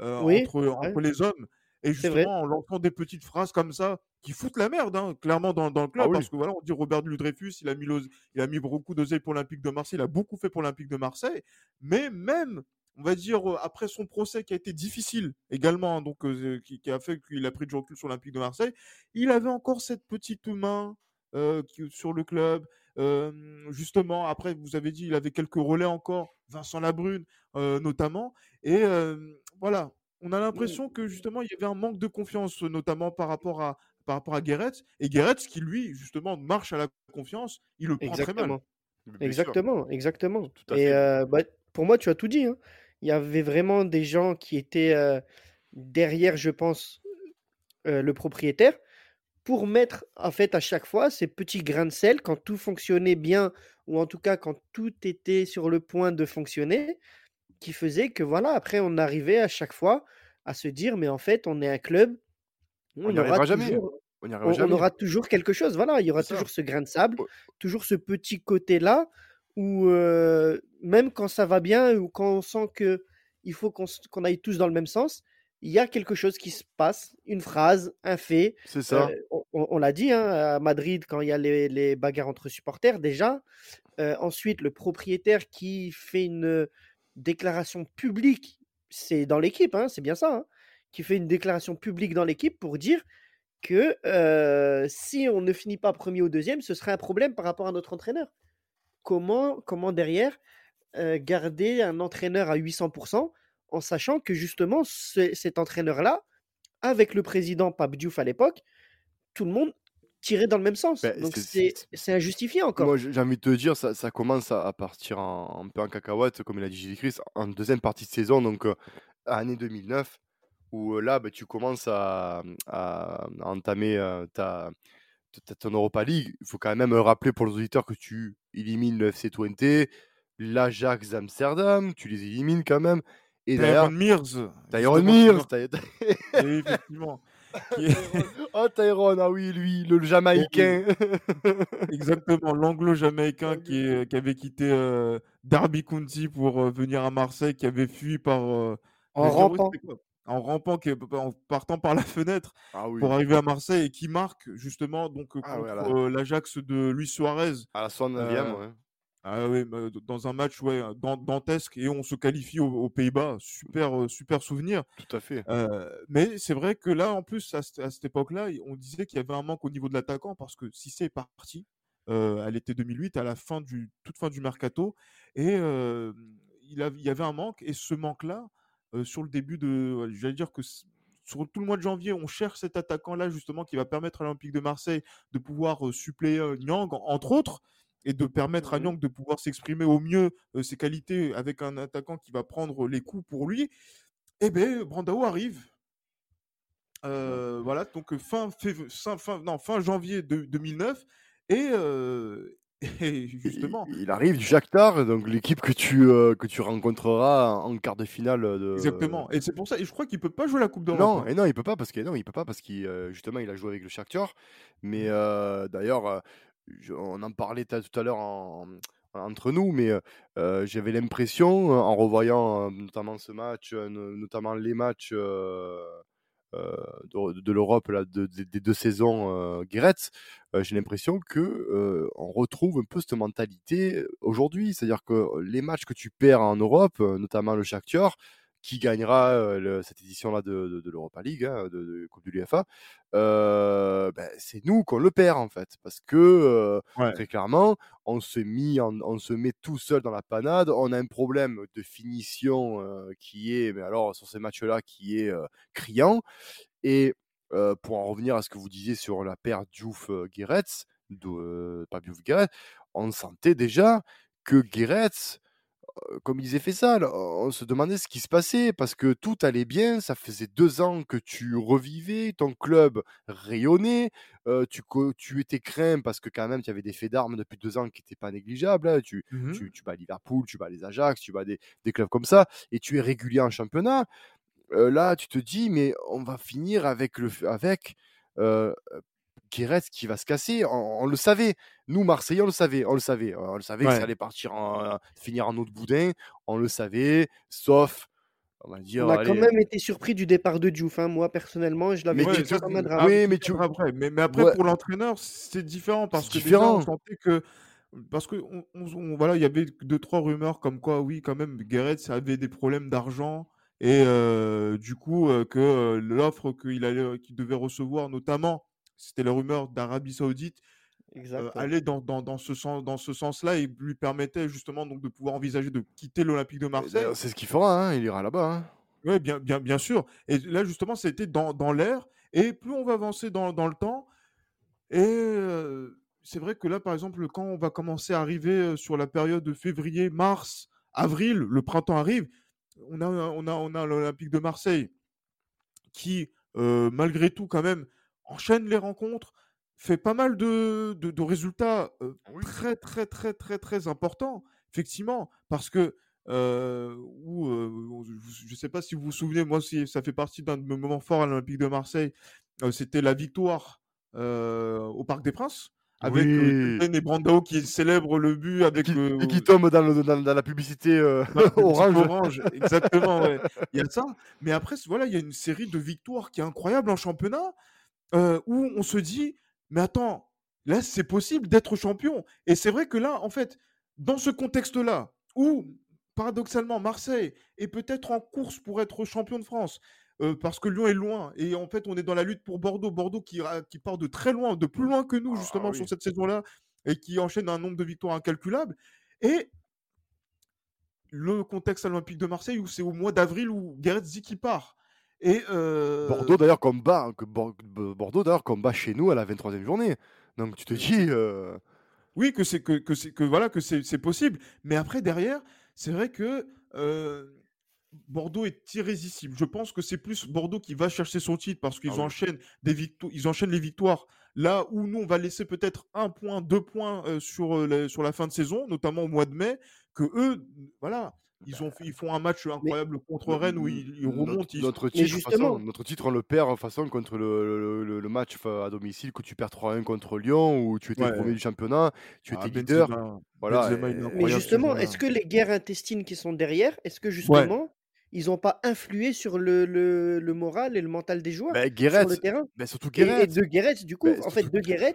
S3: entre, les hommes. Et justement, en lançant des petites phrases comme ça, qui foutent la merde, hein, clairement, dans, dans le club. Ah parce que voilà, on dit Robert Ludreyfus, il a mis, il a mis beaucoup d'oseille pour l'Olympique de Marseille, il a beaucoup fait pour l'Olympique de Marseille. Mais même, on va dire, après son procès qui a été difficile également, hein, donc qui, a fait qu'il a pris du recul sur l'Olympique de Marseille, il avait encore cette petite main sur le club. justement, après, vous avez dit, il avait quelques relais encore, Vincent Labrune notamment. Et voilà, on a l'impression que justement, il y avait un manque de confiance, notamment par rapport à, par rapport à Guéret. Et Guéret, qui lui, justement, marche à la confiance, il le prend très mal.
S2: exactement, exactement. Et bah, pour moi, tu as tout dit. Hein. Il y avait vraiment des gens qui étaient derrière, je pense, le propriétaire pour mettre en fait à chaque fois ces petits grains de sel quand tout fonctionnait bien ou en tout cas quand tout était sur le point de fonctionner qui faisait que voilà après on arrivait à chaque fois à se dire mais en fait on est un club
S1: on, aura
S2: jamais. on, aura toujours quelque chose. Voilà il y aura toujours ce grain de sable toujours ce petit côté là où même quand ça va bien ou quand on sent que il faut qu'on aille tous dans le même sens il y a quelque chose qui se passe, une phrase, un fait.
S1: C'est ça.
S2: on, l'a dit hein, à Madrid quand il y a les, bagarres entre supporters déjà. ensuite, le propriétaire qui fait une déclaration publique, c'est dans l'équipe, hein, c'est bien ça, hein, qui fait une déclaration publique dans l'équipe pour dire que si on ne finit pas premier ou deuxième, ce serait un problème par rapport à notre entraîneur. Comment, comment derrière garder un entraîneur à 800% en sachant que justement, cet entraîneur-là, avec le président Pape Diouf à l'époque, tout le monde tirait dans le même sens. Ben, Donc c'est injustifié encore.
S1: Moi, j'ai envie de te dire, ça, ça commence à, partir un peu en cacahuète, comme il a dit Jésus-Christ, en deuxième partie de saison, donc euh, année 2009, où euh, là, ben, tu commences à, entamer euh, ta, ton Europa League. Il faut quand même rappeler pour les auditeurs que tu élimines le FC Twente, l'Ajax d'Amsterdam, tu les élimines quand même.
S3: Et Tyron Mears.
S1: Tyron Mears.
S3: effectivement.
S1: oh, Tyrone, ah oui, lui, le Jamaïcain.
S3: Exactement, l'anglo-jamaïcain qui, qui, avait quitté euh, Derby County pour euh, venir à Marseille, qui avait fui par. Euh,
S2: en rampant.
S3: En rampant, en partant par la fenêtre ah pour arriver à Marseille et qui marque justement donc ah contre l'Ajax de Luis Suarez.
S1: À la 69e, ouais.
S3: Ah oui, dans un match ouais, dantesque et on se qualifie aux, Pays-Bas. Super, super souvenir.
S1: Tout à fait.
S3: mais c'est vrai que là, en plus, à, cette époque-là, on disait qu'il y avait un manque au niveau de l'attaquant parce que si c'est parti à l'été 2008, à la fin du, toute fin du mercato, et il, y avait un manque. Et ce manque-là, sur le début de. J'allais dire que sur tout le mois de janvier, on cherche cet attaquant-là, justement, qui va permettre à l'Olympique de Marseille de pouvoir suppléer Nyang, entre autres et de permettre à mmh Nyang de pouvoir s'exprimer au mieux ses qualités avec un attaquant qui va prendre les coups pour lui, eh bien, Brandao arrive. voilà, donc fin, fin, non, fin janvier de, 2009. Et, justement.
S1: Il, arrive du Shakhtar, donc l'équipe que tu, que tu rencontreras en quart de finale. De...
S3: Exactement. Et c'est pour ça. Et je crois qu'il peut pas jouer la Coupe d'Europe.
S1: Non, hein. et non, il peut pas parce que non, il peut pas parce qu'il justement il a joué avec le Shakhtar. Mais mmh. On en parlait tout à l'heure entre nous, mais j'avais l'impression, en revoyant notamment ce match, notamment les matchs de, l'Europe des deux saisons Guéret, j'ai l'impression que on retrouve un peu cette mentalité aujourd'hui, c'est-à-dire que les matchs que tu perds en Europe, notamment le Shakhtar, qui gagnera cette édition-là de, de, l'Europa League, hein, de, Coupe de l'UFA, ben, c'est nous qu'on le perd en fait, parce que très clairement, on se, mis on se met tout seul dans la panade, on a un problème de finition qui est, mais alors sur ces matchs-là, qui est criant, et pour en revenir à ce que vous disiez sur la paire Diouf-Guéretz, pas Diouf-Guéretz, on sentait déjà que Guéretz, comme ils aient fait ça, on se demandait ce qui se passait parce que tout allait bien. Ça faisait deux ans que tu revivais, ton club rayonnait, tu, tu étais craint parce que quand même tu avais des faits d'armes depuis deux ans qui n'étaient pas négligeables. Hein. Tu, tu, tu, bats Liverpool, tu bats les Ajax, tu bats des, des, clubs comme ça et tu es régulier en championnat. là, tu te dis, mais on va finir avec, le, avec Guéret qui va se casser. On, le savait. Nous, Marseillais, on le savait. On le savait. On le savait que ça allait partir en, finir en autre boudin. On le savait. Sauf
S2: on, a quand même été surpris du départ de Diouf. Hein. Moi, personnellement, je l'avais
S3: dit Oui, mais, tu... après, mais, après pour l'entraîneur, c'est différent parce que différent. on sentait que parce que on, voilà, il y avait deux trois rumeurs comme quoi, oui, quand même, Guéret avait des problèmes d'argent et du coup que l'offre qu'il allait, qu'il devait recevoir, notamment, c'était la rumeur d'Arabie Saoudite, allait dans, dans, dans, ce sens, dans ce sens-là et lui permettait justement donc de pouvoir envisager de quitter l'Olympique de Marseille.
S1: C'est ce qu'il fera, hein, il ira là-bas. Hein.
S3: Oui, bien, bien, bien sûr. Et là, justement, c'était dans, dans l'air. Et plus on va avancer dans, dans le temps, et c'est vrai que là, par exemple, quand on va commencer à arriver sur la période de février, mars, avril, le printemps arrive, on a, on a, on a l'Olympique de Marseille qui, malgré tout, quand même, enchaîne les rencontres, fait pas mal de, de, résultats très, très, très, très, très importants, effectivement, parce que, euh, je ne sais pas si vous vous souvenez, moi, si ça fait partie d'un de mes moments forts à l'Olympique de Marseille, c'était la victoire au Parc des Princes. Avec oui. et Brando qui célèbre le but avec
S1: et qui, qui tombe dans, le, dans, la publicité orange.
S3: orange. Exactement, ouais. Il y a ça. Mais après, voilà, il y a une série de victoires qui est incroyable en championnat où on se dit, mais attends, là, c'est possible d'être champion. Et c'est vrai que là, en fait, dans ce contexte-là, où paradoxalement Marseille est peut-être en course pour être champion de France, euh, parce que Lyon est loin, et en fait, on est dans la lutte pour Bordeaux. Bordeaux qui, qui part de très loin, de plus loin que nous, ah justement, sur cette saison-là, et qui enchaîne un nombre de victoires incalculable. Et le contexte olympique de Marseille, où c'est au mois d'avril où Gareth qui part. Et
S1: Bordeaux d'ailleurs combat, que Bordeaux d'ailleurs combat chez nous à la 23e journée. Donc tu te dis.
S3: Oui, que c'est que, que c'est que voilà que c'est possible. Mais après derrière, c'est vrai que Bordeaux est irrésistible. Je pense que c'est plus Bordeaux qui va chercher son titre parce qu'ils ah enchaînent des victoires, ils enchaînent les victoires. Là où nous on va laisser peut-être un point, deux points sur sur la fin de saison, notamment au mois de mai, que eux, voilà, ils, ont, ils font un match incroyable contre Rennes où ils, remontent.
S1: Notre, titre, justement... notre titre, on le perd en façon contre le, le, match à domicile que tu perds 3-1 contre Lyon où tu étais premier du championnat, tu ah, étais leader. voilà,
S2: mais justement, est-ce que les guerres intestines qui sont derrière, est-ce que justement ils n'ont pas influé sur le, le, moral et le mental des joueurs
S1: bah,
S2: sur le terrain?
S1: bah, surtout Guéret.
S2: Et, de Guéret, du coup, bah, en fait, de Guéret,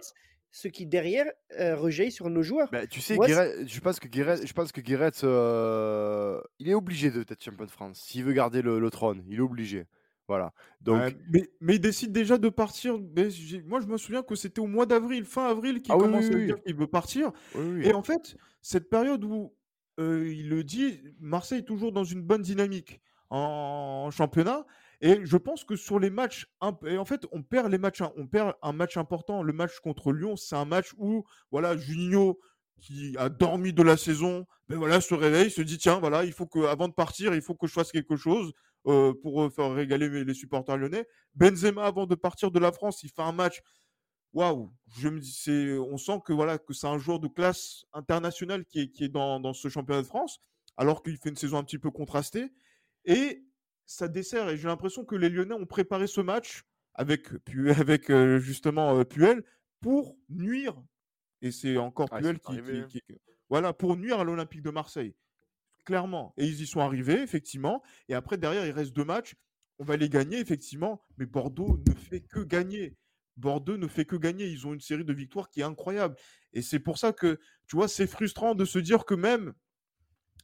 S2: ce qui derrière euh, sur nos joueurs.
S1: Bah, tu sais, je pense que Guéret, je pense que Guéret, euh, il est obligé de être champion de France. S'il veut garder le, trône, il est obligé. Voilà. Donc...
S3: mais, mais, il décide déjà de partir. moi, je me souviens que c'était au mois d'avril, fin avril, qu'il ah commence à dire qu'il veut partir. Et en fait, cette période où euh, il le dit, Marseille est toujours dans une bonne dynamique en championnat. Et je pense que sur les matchs, et en fait, on perd les matchs, on perd un match important. Le match contre Lyon, c'est un match où, voilà, Juninho, qui a dormi de la saison, ben voilà, se réveille, se dit tiens, voilà, il faut que, avant de partir, il faut que je fasse quelque chose euh, pour euh, faire régaler les supporters lyonnais. Benzema, avant de partir de la France, il fait un match. Waouh, je me dis, c'est, on sent que voilà, que c'est un joueur de classe internationale qui est, dans, dans ce championnat de France, alors qu'il fait une saison un petit peu contrastée. Et ça dessert. Et j'ai l'impression que les Lyonnais ont préparé ce match avec, avec euh, justement euh, Puel pour nuire. Et c'est encore ah, Puel hein. qui, Voilà, pour nuire à l'Olympique de Marseille. Clairement. Et ils y sont arrivés, effectivement. Et après, derrière, il reste deux matchs. On va les gagner, effectivement. Mais Bordeaux ne fait que gagner. Bordeaux ne fait que gagner. Ils ont une série de victoires qui est incroyable. Et c'est pour ça que, tu vois, c'est frustrant de se dire que même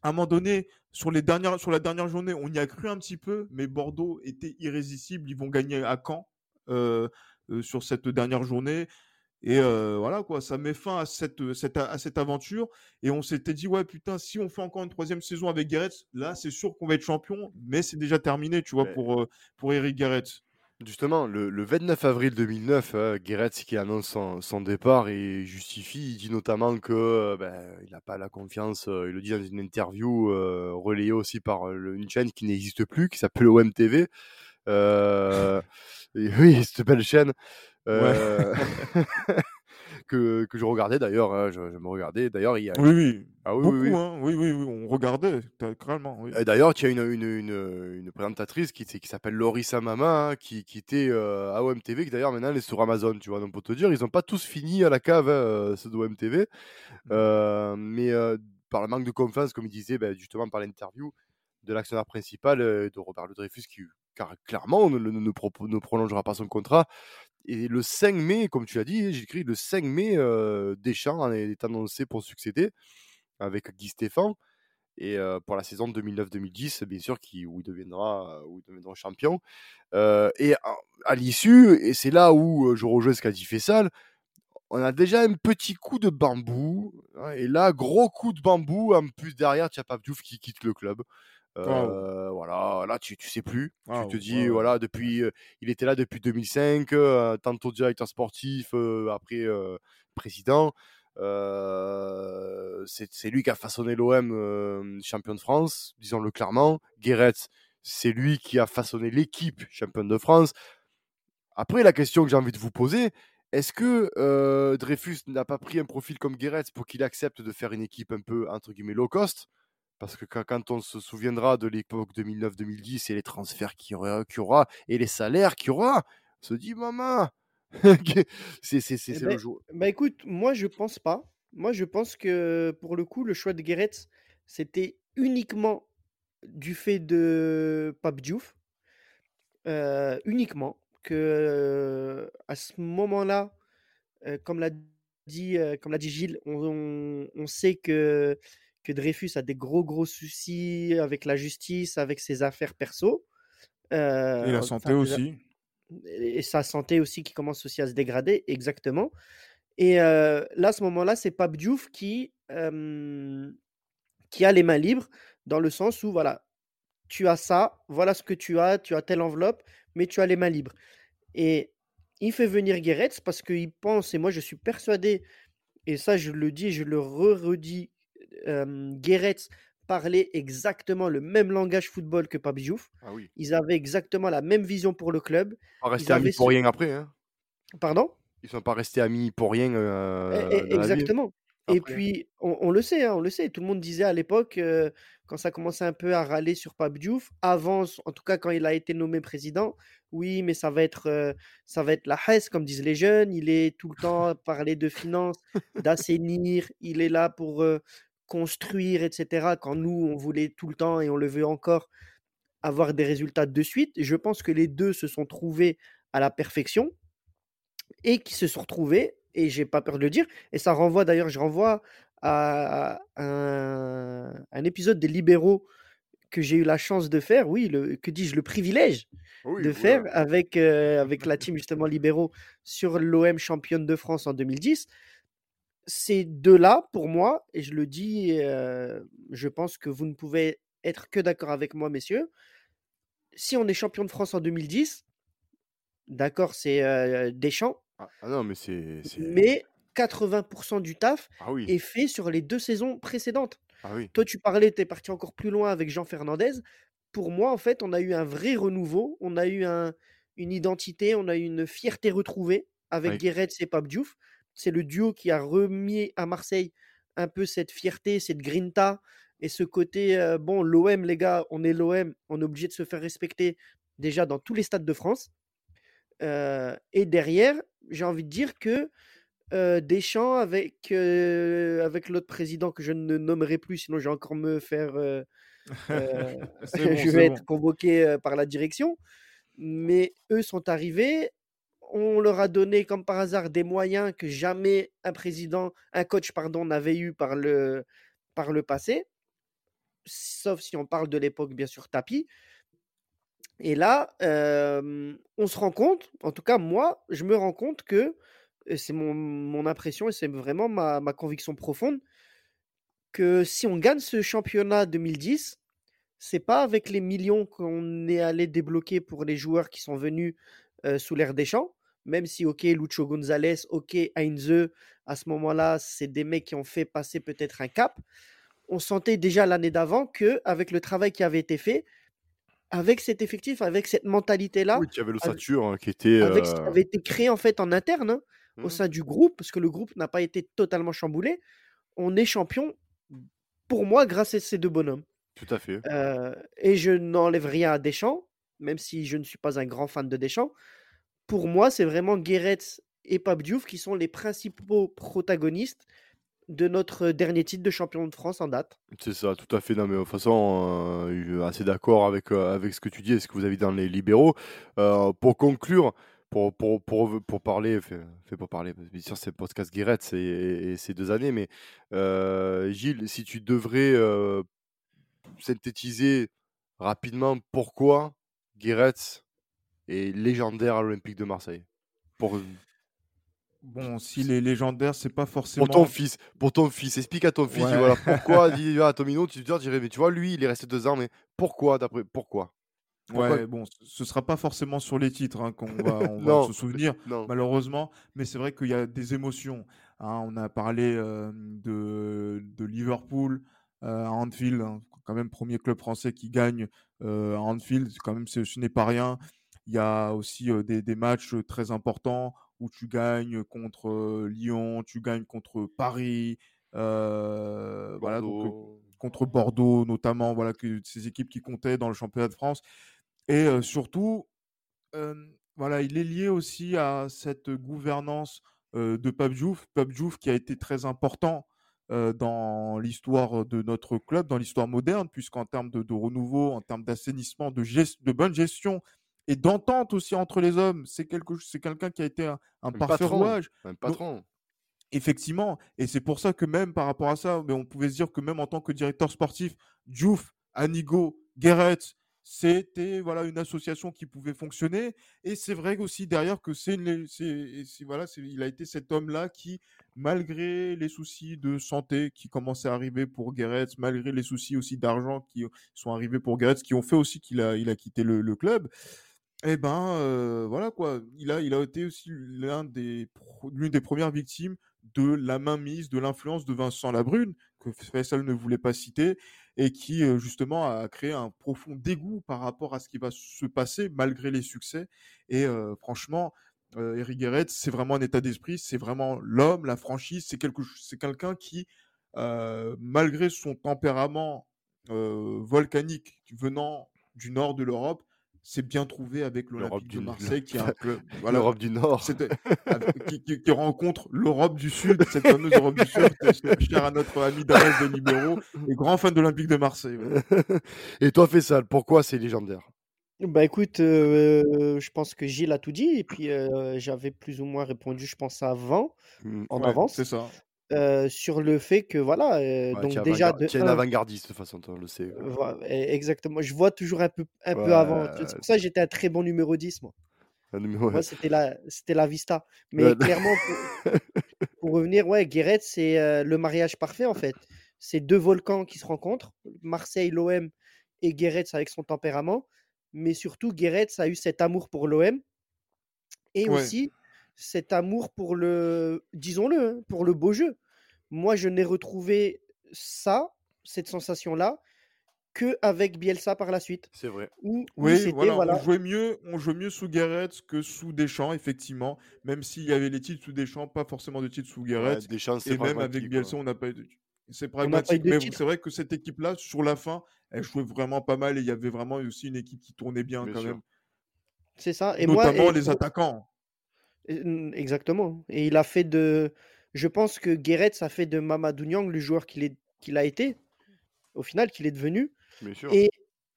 S3: à un moment donné, sur, les dernières, sur la dernière journée, on y a cru un petit peu, mais Bordeaux était irrésistible. Ils vont gagner à Caen euh, euh, sur cette dernière journée. Et euh, voilà, quoi, ça met fin à cette, cette, à cette aventure. Et on s'était dit, ouais, putain, si on fait encore une troisième saison avec Garrett, là, c'est sûr qu'on va être champion, mais c'est déjà terminé, tu vois, pour, pour Eric Garrett.
S1: Justement, le, 29 avril 2009, euh, qui annonce son, départ et justifie, il dit notamment que euh, ben, il n'a pas la confiance, euh, il le dit dans une interview euh, relayée aussi par une chaîne qui n'existe plus, qui s'appelle OMTV. oui, cette belle chaîne. que, que je regardais d'ailleurs. hein, je, je me regardais. D'ailleurs, il y a.
S3: Oui, oui.
S1: Ah oui,
S3: Beaucoup,
S1: oui, oui.
S3: hein. Oui, oui, oui, on regardait, oui.
S1: Et D'ailleurs, tu as une, une, une, une présentatrice qui, qui s'appelle Laurie Samama, hein, qui, qui était euh, à OMTV, qui d'ailleurs maintenant elle est sur Amazon, tu vois. Donc pour te dire, ils n'ont pas tous fini à la cave, hein, euh, ceux de OMTV. Euh, mais euh, par le manque de confiance, comme il disait, ben, justement par l'interview de l'actionnaire principal, de Robert Le Dreyfus, qui car, clairement ne, ne, prolongera pas son contrat. Et le 5 mai, comme tu l'as dit, j'ai écrit le 5 mai, euh, Deschamps est annoncé pour succéder avec Guy Stéphane. Et euh, pour la saison 2009-2010, bien sûr, qui, où, il deviendra, où il deviendra champion. Euh, et à, l'issue, et c'est là où euh, je rejoins ce qu'a dit Fessal, on a déjà un petit coup de bambou. hein, et là, gros coup de bambou. En plus, derrière, tu as Pape Diouf qui quitte le club. Euh, Voilà, là, tu, tu sais plus. Tu te dis, voilà, depuis, euh, il était là depuis 2005, euh, tantôt directeur sportif, après président. C'est lui qui a façonné l'OM champion de France, disons-le clairement. Guéret, c'est lui qui a façonné l'équipe championne de France. Après, la question que j'ai envie de vous poser, est-ce que euh, Dreyfus n'a pas pris un profil comme Guéret pour qu'il accepte de faire une équipe un peu, entre guillemets, low cost? Parce que quand, on se souviendra de l'époque 2009-2010 et les transferts qu'il y, aura, qu'il y aura et les salaires qu'il y aura, on se dit, maman, c'est
S2: Eh ben,
S1: le jour.
S2: Bah écoute, moi je pense pas. Moi je pense que pour le coup, le choix de Guéret, c'était uniquement du fait de Pape Diouf. Euh, uniquement. Que à ce moment-là, euh, comme l'a dit, euh, comme l'a dit Gilles, on, on- on sait que, que Dreyfus a des gros gros soucis avec la justice, avec ses affaires perso. Euh,
S3: Et la
S2: enfin,
S3: santé aussi.
S2: et sa santé aussi qui commence aussi à se dégrader, exactement. Et euh, là, à ce moment-là, c'est Pape Diouf qui, euh, qui a les mains libres, dans le sens où, voilà, tu as ça, voilà ce que tu as, tu as telle enveloppe, mais tu as les mains libres. Et il fait venir Guéret parce qu'il pense, et moi je suis persuadé, et ça je le dis, je le re-redis, euh, Guéret parlait exactement le même langage football que Pape Diouf.
S1: Ah oui.
S2: Ils avaient exactement la même vision pour le club.
S1: Pas
S2: Ils
S1: rester amis
S2: avaient
S1: pour
S2: ce-
S1: rien après. Hein.
S2: Pardon?
S1: Ils sont pas restés amis pour rien. Euh.
S2: Exactement. Et puis, on, on le sait, hein, on le sait. Tout le monde disait à l'époque, euh, quand ça commençait un peu à râler sur Pape Diouf, avant, en tout cas quand il a été nommé président, oui, mais ça va être, euh, ça va être la Hesse, comme disent les jeunes. Il est tout le temps à parler de finances, d'assainir. Il est là pour euh, construire, etc. Quand nous, on voulait tout le temps et on le veut encore avoir des résultats de suite. Je pense que les deux se sont trouvés à la perfection et qui se sont retrouvés, et j'ai pas peur de le dire, et ça renvoie d'ailleurs, je renvoie à un, un épisode des Libéraux que j'ai eu la chance de faire, oui, le, que dis-je, le privilège
S1: Oui,
S2: de faire avec, euh, avec la team justement Libéraux sur l'OM championne de France en 2010. Ces deux-là, pour moi, et je le dis, euh, je pense que vous ne pouvez être que d'accord avec moi, messieurs, si on est champion de France en 2010, d'accord, c'est euh, Deschamps,
S1: Ah, ah non, mais c'est. c'est-
S2: mais 80% du taf
S1: Ah oui.
S2: est fait sur les deux saisons précédentes.
S1: Ah oui.
S2: Toi, tu parlais, tu es parti encore plus loin avec Jean Fernandez. Pour moi, en fait, on a eu un vrai renouveau, on a eu un- une identité, on a eu une fierté retrouvée avec
S1: Oui.
S2: Guéret et Pape Diouf. C'est le duo qui a remis à Marseille un peu cette fierté, cette grinta et ce côté, euh, bon, l'OM, les gars, on est l'OM, on est obligé de se faire respecter déjà dans tous les stades de France. Euh, et derrière, j'ai envie de dire que euh, Deschamps avec, avec l'autre président que je ne nommerai plus, sinon je vais encore me faire.
S3: bon,
S2: je vais
S3: bon.
S2: être convoqué par la direction. Mais eux sont arrivés. On leur a donné, comme par hasard, des moyens que jamais un président, un coach, pardon, n'avait eu par le, passé. Sauf si on parle de l'époque, bien sûr, tapis. Et là, euh, on se rend compte, en tout cas moi, je me rends compte que, c'est mon, impression et c'est vraiment ma, conviction profonde, que si on gagne ce championnat 2010, c'est pas avec les millions qu'on est allé débloquer pour les joueurs qui sont venus euh, sous l'air des champs, même si, ok, Lucho Gonzalez, ok, Heinze, à ce moment-là, c'est des mecs qui ont fait passer peut-être un cap. On sentait déjà l'année d'avant que avec le travail qui avait été fait, avec cet effectif, avec cette mentalité-là,
S1: Oui, l'ossature hein, qui était.
S2: avec ce qui
S1: euh,
S2: avait été créé en fait en interne, hein, au
S1: Mmh.
S2: sein du groupe, parce que le groupe n'a pas été totalement chamboulé, on est champion, pour moi, grâce à ces deux bonhommes.
S1: Tout à fait.
S2: Euh, et je n'enlève rien à Deschamps, même si je ne suis pas un grand fan de Deschamps. Pour moi, c'est vraiment Guéret et Pape Diouf qui sont les principaux protagonistes de notre dernier titre de champion de France en date.
S1: C'est ça, tout à fait. Non, mais de toute façon, euh, assez d'accord avec, euh, avec ce que tu dis et ce que vous avez dit dans les libéraux. Euh, pour conclure, pour, pour, pour, pour parler, fait, fait pour parler, bien sûr, c'est le podcast Guéret et, ces deux années, mais euh, Gilles, si tu devrais euh, synthétiser rapidement pourquoi Guéret est légendaire à l'Olympique de Marseille. Pour,
S3: Bon, s'il est légendaire, c'est pas
S1: pour
S3: forcément.
S1: ton fils, pour ton fils, explique à ton fils,
S3: Ouais.
S1: voilà, pourquoi, dis à Tomino, tu te dirais, mais tu vois, lui, il est resté deux ans, mais pourquoi, d'après, pourquoi? Pourquoi
S3: Ouais, bon, ce- sera pas forcément sur les titres hein, qu'on va, on va
S1: Non.
S3: se souvenir,
S1: Non.
S3: malheureusement, mais c'est vrai qu'il y a des émotions. hein. On a parlé euh, de, de Liverpool euh, à Anfield, hein, quand même premier club français qui gagne euh, à Anfield, quand même ce ce n'est pas rien. Il y a aussi des, des matchs très importants où tu gagnes contre Lyon, tu gagnes contre Paris, voilà, donc,
S1: Bordeaux.
S3: contre Bordeaux notamment, voilà, que ces équipes qui comptaient dans le championnat de France. Et surtout, voilà, il est lié aussi à cette gouvernance euh, de Pape Diouf. Pape Diouf qui a été très important euh, dans l'histoire de notre club, dans l'histoire moderne, puisqu'en termes de, de renouveau, en termes d'assainissement, de, gest- de bonne gestion et d'entente aussi entre les hommes, c'est quelque, c'est quelqu'un qui a été un, un parfait
S1: patron.
S3: rouage.
S1: Un patron.
S3: Effectivement, et c'est pour ça que même par rapport à ça, mais on pouvait se dire que même en tant que directeur sportif, Diouf, Anigo, Guéret, c'était voilà une association qui pouvait fonctionner. Et c'est vrai aussi derrière que c'est voilà, il a été cet homme-là qui, malgré les soucis de santé qui commençaient à arriver pour Guéret, malgré les soucis aussi d'argent qui sont arrivés pour Guéret, qui ont fait aussi qu'il a, il a quitté le, le club. Eh ben euh, voilà quoi, il a, il a été aussi l'un des l'une des premières victimes de la mainmise, de l'influence de Vincent Labrune, que Faisal ne voulait pas citer, et qui euh, justement a créé un profond dégoût par rapport à ce qui va se passer malgré les succès. Et euh, franchement, Eric Guéret, c'est vraiment un état d'esprit, c'est vraiment l'homme, la franchise, c'est quelque, c'est quelqu'un qui, malgré son tempérament volcanique venant du nord de l'Europe, s'est bien trouvé avec
S1: L'Europe
S3: l'Olympique de
S1: du-
S3: Marseille, qui est un club, voilà,
S1: L'Europe du Nord.
S3: avec- qui, qui- qui rencontre l'Europe du Sud, cette fameuse Europe du Sud, chère à notre ami Damas des libéraux, et grand fan de l'Olympique de Marseille. ouais.
S1: Et toi, Faisal, pourquoi c'est légendaire?
S2: Bah écoute, euh, je pense que Gilles a tout dit, et puis euh, j'avais plus ou moins répondu, je pense, avant,
S1: Hmm.
S2: en
S3: Ouais,
S2: avance,
S3: C'est ça.
S2: Euh, sur le fait que, voilà, euh,
S1: Ouais,
S2: donc déjà, de
S1: tu es un avant-gardiste, de toute façon, on le sait.
S2: Euh, eh, Exactement. Je vois toujours un peu, un peu avant. C'est pour ça que j'étais un très bon numéro 10, moi.
S1: Un numéro-
S2: Moi, c'était la, c'était la Vista. Mais
S1: Ouais.
S2: clairement, pour, pour revenir, ouais, Guéret, c'est euh, le mariage parfait, en fait. C'est deux volcans qui se rencontrent. Marseille, l'OM et Guéret avec son tempérament. Mais surtout, Guéret a eu cet amour pour l'OM et aussi cet amour pour le, disons-le, hein, pour le beau jeu. Moi, je n'ai retrouvé ça, cette sensation-là, que avec Bielsa par la suite.
S1: C'est vrai.
S2: Où,
S3: Oui, voilà,
S2: voilà,
S3: on jouait mieux, on jouait mieux sous Guéret que sous Deschamps, effectivement. Même s'il y avait les titres sous Deschamps, pas forcément de titres sous Guéret.
S1: Ouais, Deschamps, c'est
S3: Et même avec Bielsa,
S1: quoi.
S3: on n'a pas eu de... C'est
S2: on n'a pas eu
S3: pragmatique,
S2: de
S3: mais
S2: titre.
S3: c'est vrai que cette équipe-là, sur la fin, elle jouait vraiment pas mal et il y avait vraiment aussi une équipe qui tournait bien,
S1: Bien
S3: quand
S1: sûr.
S3: même.
S2: C'est ça. Et moi,
S3: Notamment
S2: et
S3: les attaquants.
S2: Euh, Exactement. Et il a fait de. Je pense que Guéret, ça fait de Mamadou Niang le joueur qu'il a été, au final, qu'il est devenu.
S1: Bien sûr.
S2: Et,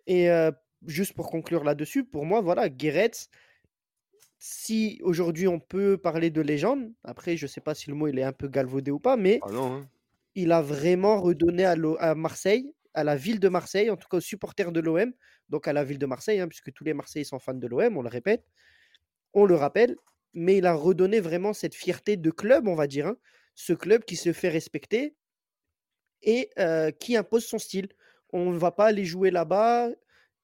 S2: et euh, juste pour conclure là-dessus, pour moi, voilà, Guéret, si aujourd'hui on peut parler de légende, après, je sais pas si le mot il est un peu galvaudé ou pas, mais
S1: Ah non, hein.
S2: il a vraiment redonné à, à Marseille, à la ville de Marseille, en tout cas aux supporters de l'OM, donc à la ville de Marseille, hein, puisque tous les Marseillais sont fans de l'OM, on le répète, on le rappelle, mais il a redonné vraiment cette fierté de club, on va dire, hein, ce club qui se fait respecter et euh, qui impose son style. On ne va pas aller jouer là-bas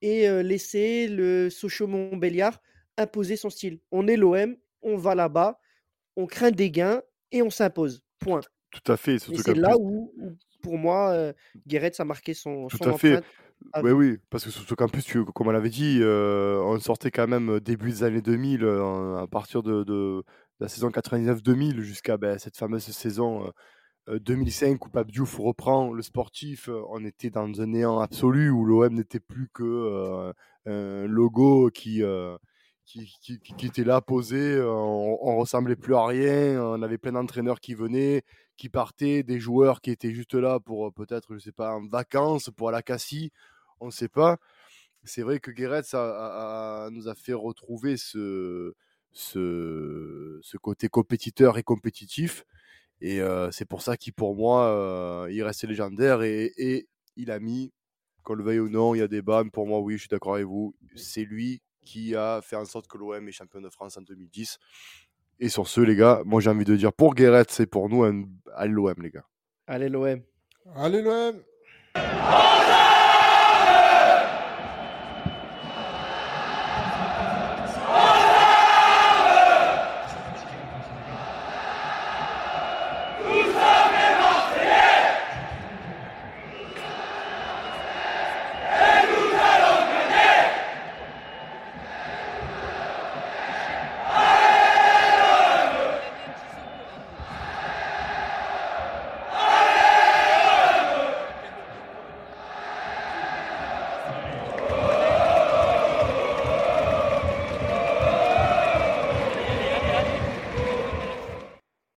S2: et euh, laisser le Sochaux Montbéliard imposer son style. On est l'OM, on va là-bas, on craint des gains et on s'impose. Point.
S1: Tout à fait.
S2: C'est là où, où, pour moi, euh, Guéret a marqué son,
S1: Tout
S2: son
S1: à fait.
S2: À
S1: Oui, oui, parce que qu'en plus, tu, comme on l'avait dit, euh, on sortait quand même début des années 2000, euh, à partir de, de- la saison 99-2000 jusqu'à ben, cette fameuse saison 2005 où Pape reprend le sportif. On était dans un néant absolu où l'OM n'était plus que un logo qui, qui, qui, qui, était là posé. On, on, ressemblait plus à rien. On avait plein d'entraîneurs qui venaient, qui partaient, des joueurs qui étaient juste là pour peut-être, je sais pas, en vacances, pour la cassie. On ne sait pas. C'est vrai que Guéret nous a fait retrouver ce, ce, côté compétiteur et compétitif. Et c'est pour ça qu'il, pour moi, il restait légendaire et, et, il a mis, qu'on le veuille ou non, il y a des mais pour moi, oui, je suis d'accord avec vous, c'est lui qui a fait en sorte que l'OM est champion de France en 2010. Et sur ce, les gars, moi j'ai envie de dire pour Guéret, c'est pour nous un... allez l'OM, les gars.
S2: Allez l'OM.
S3: Allez l'OM.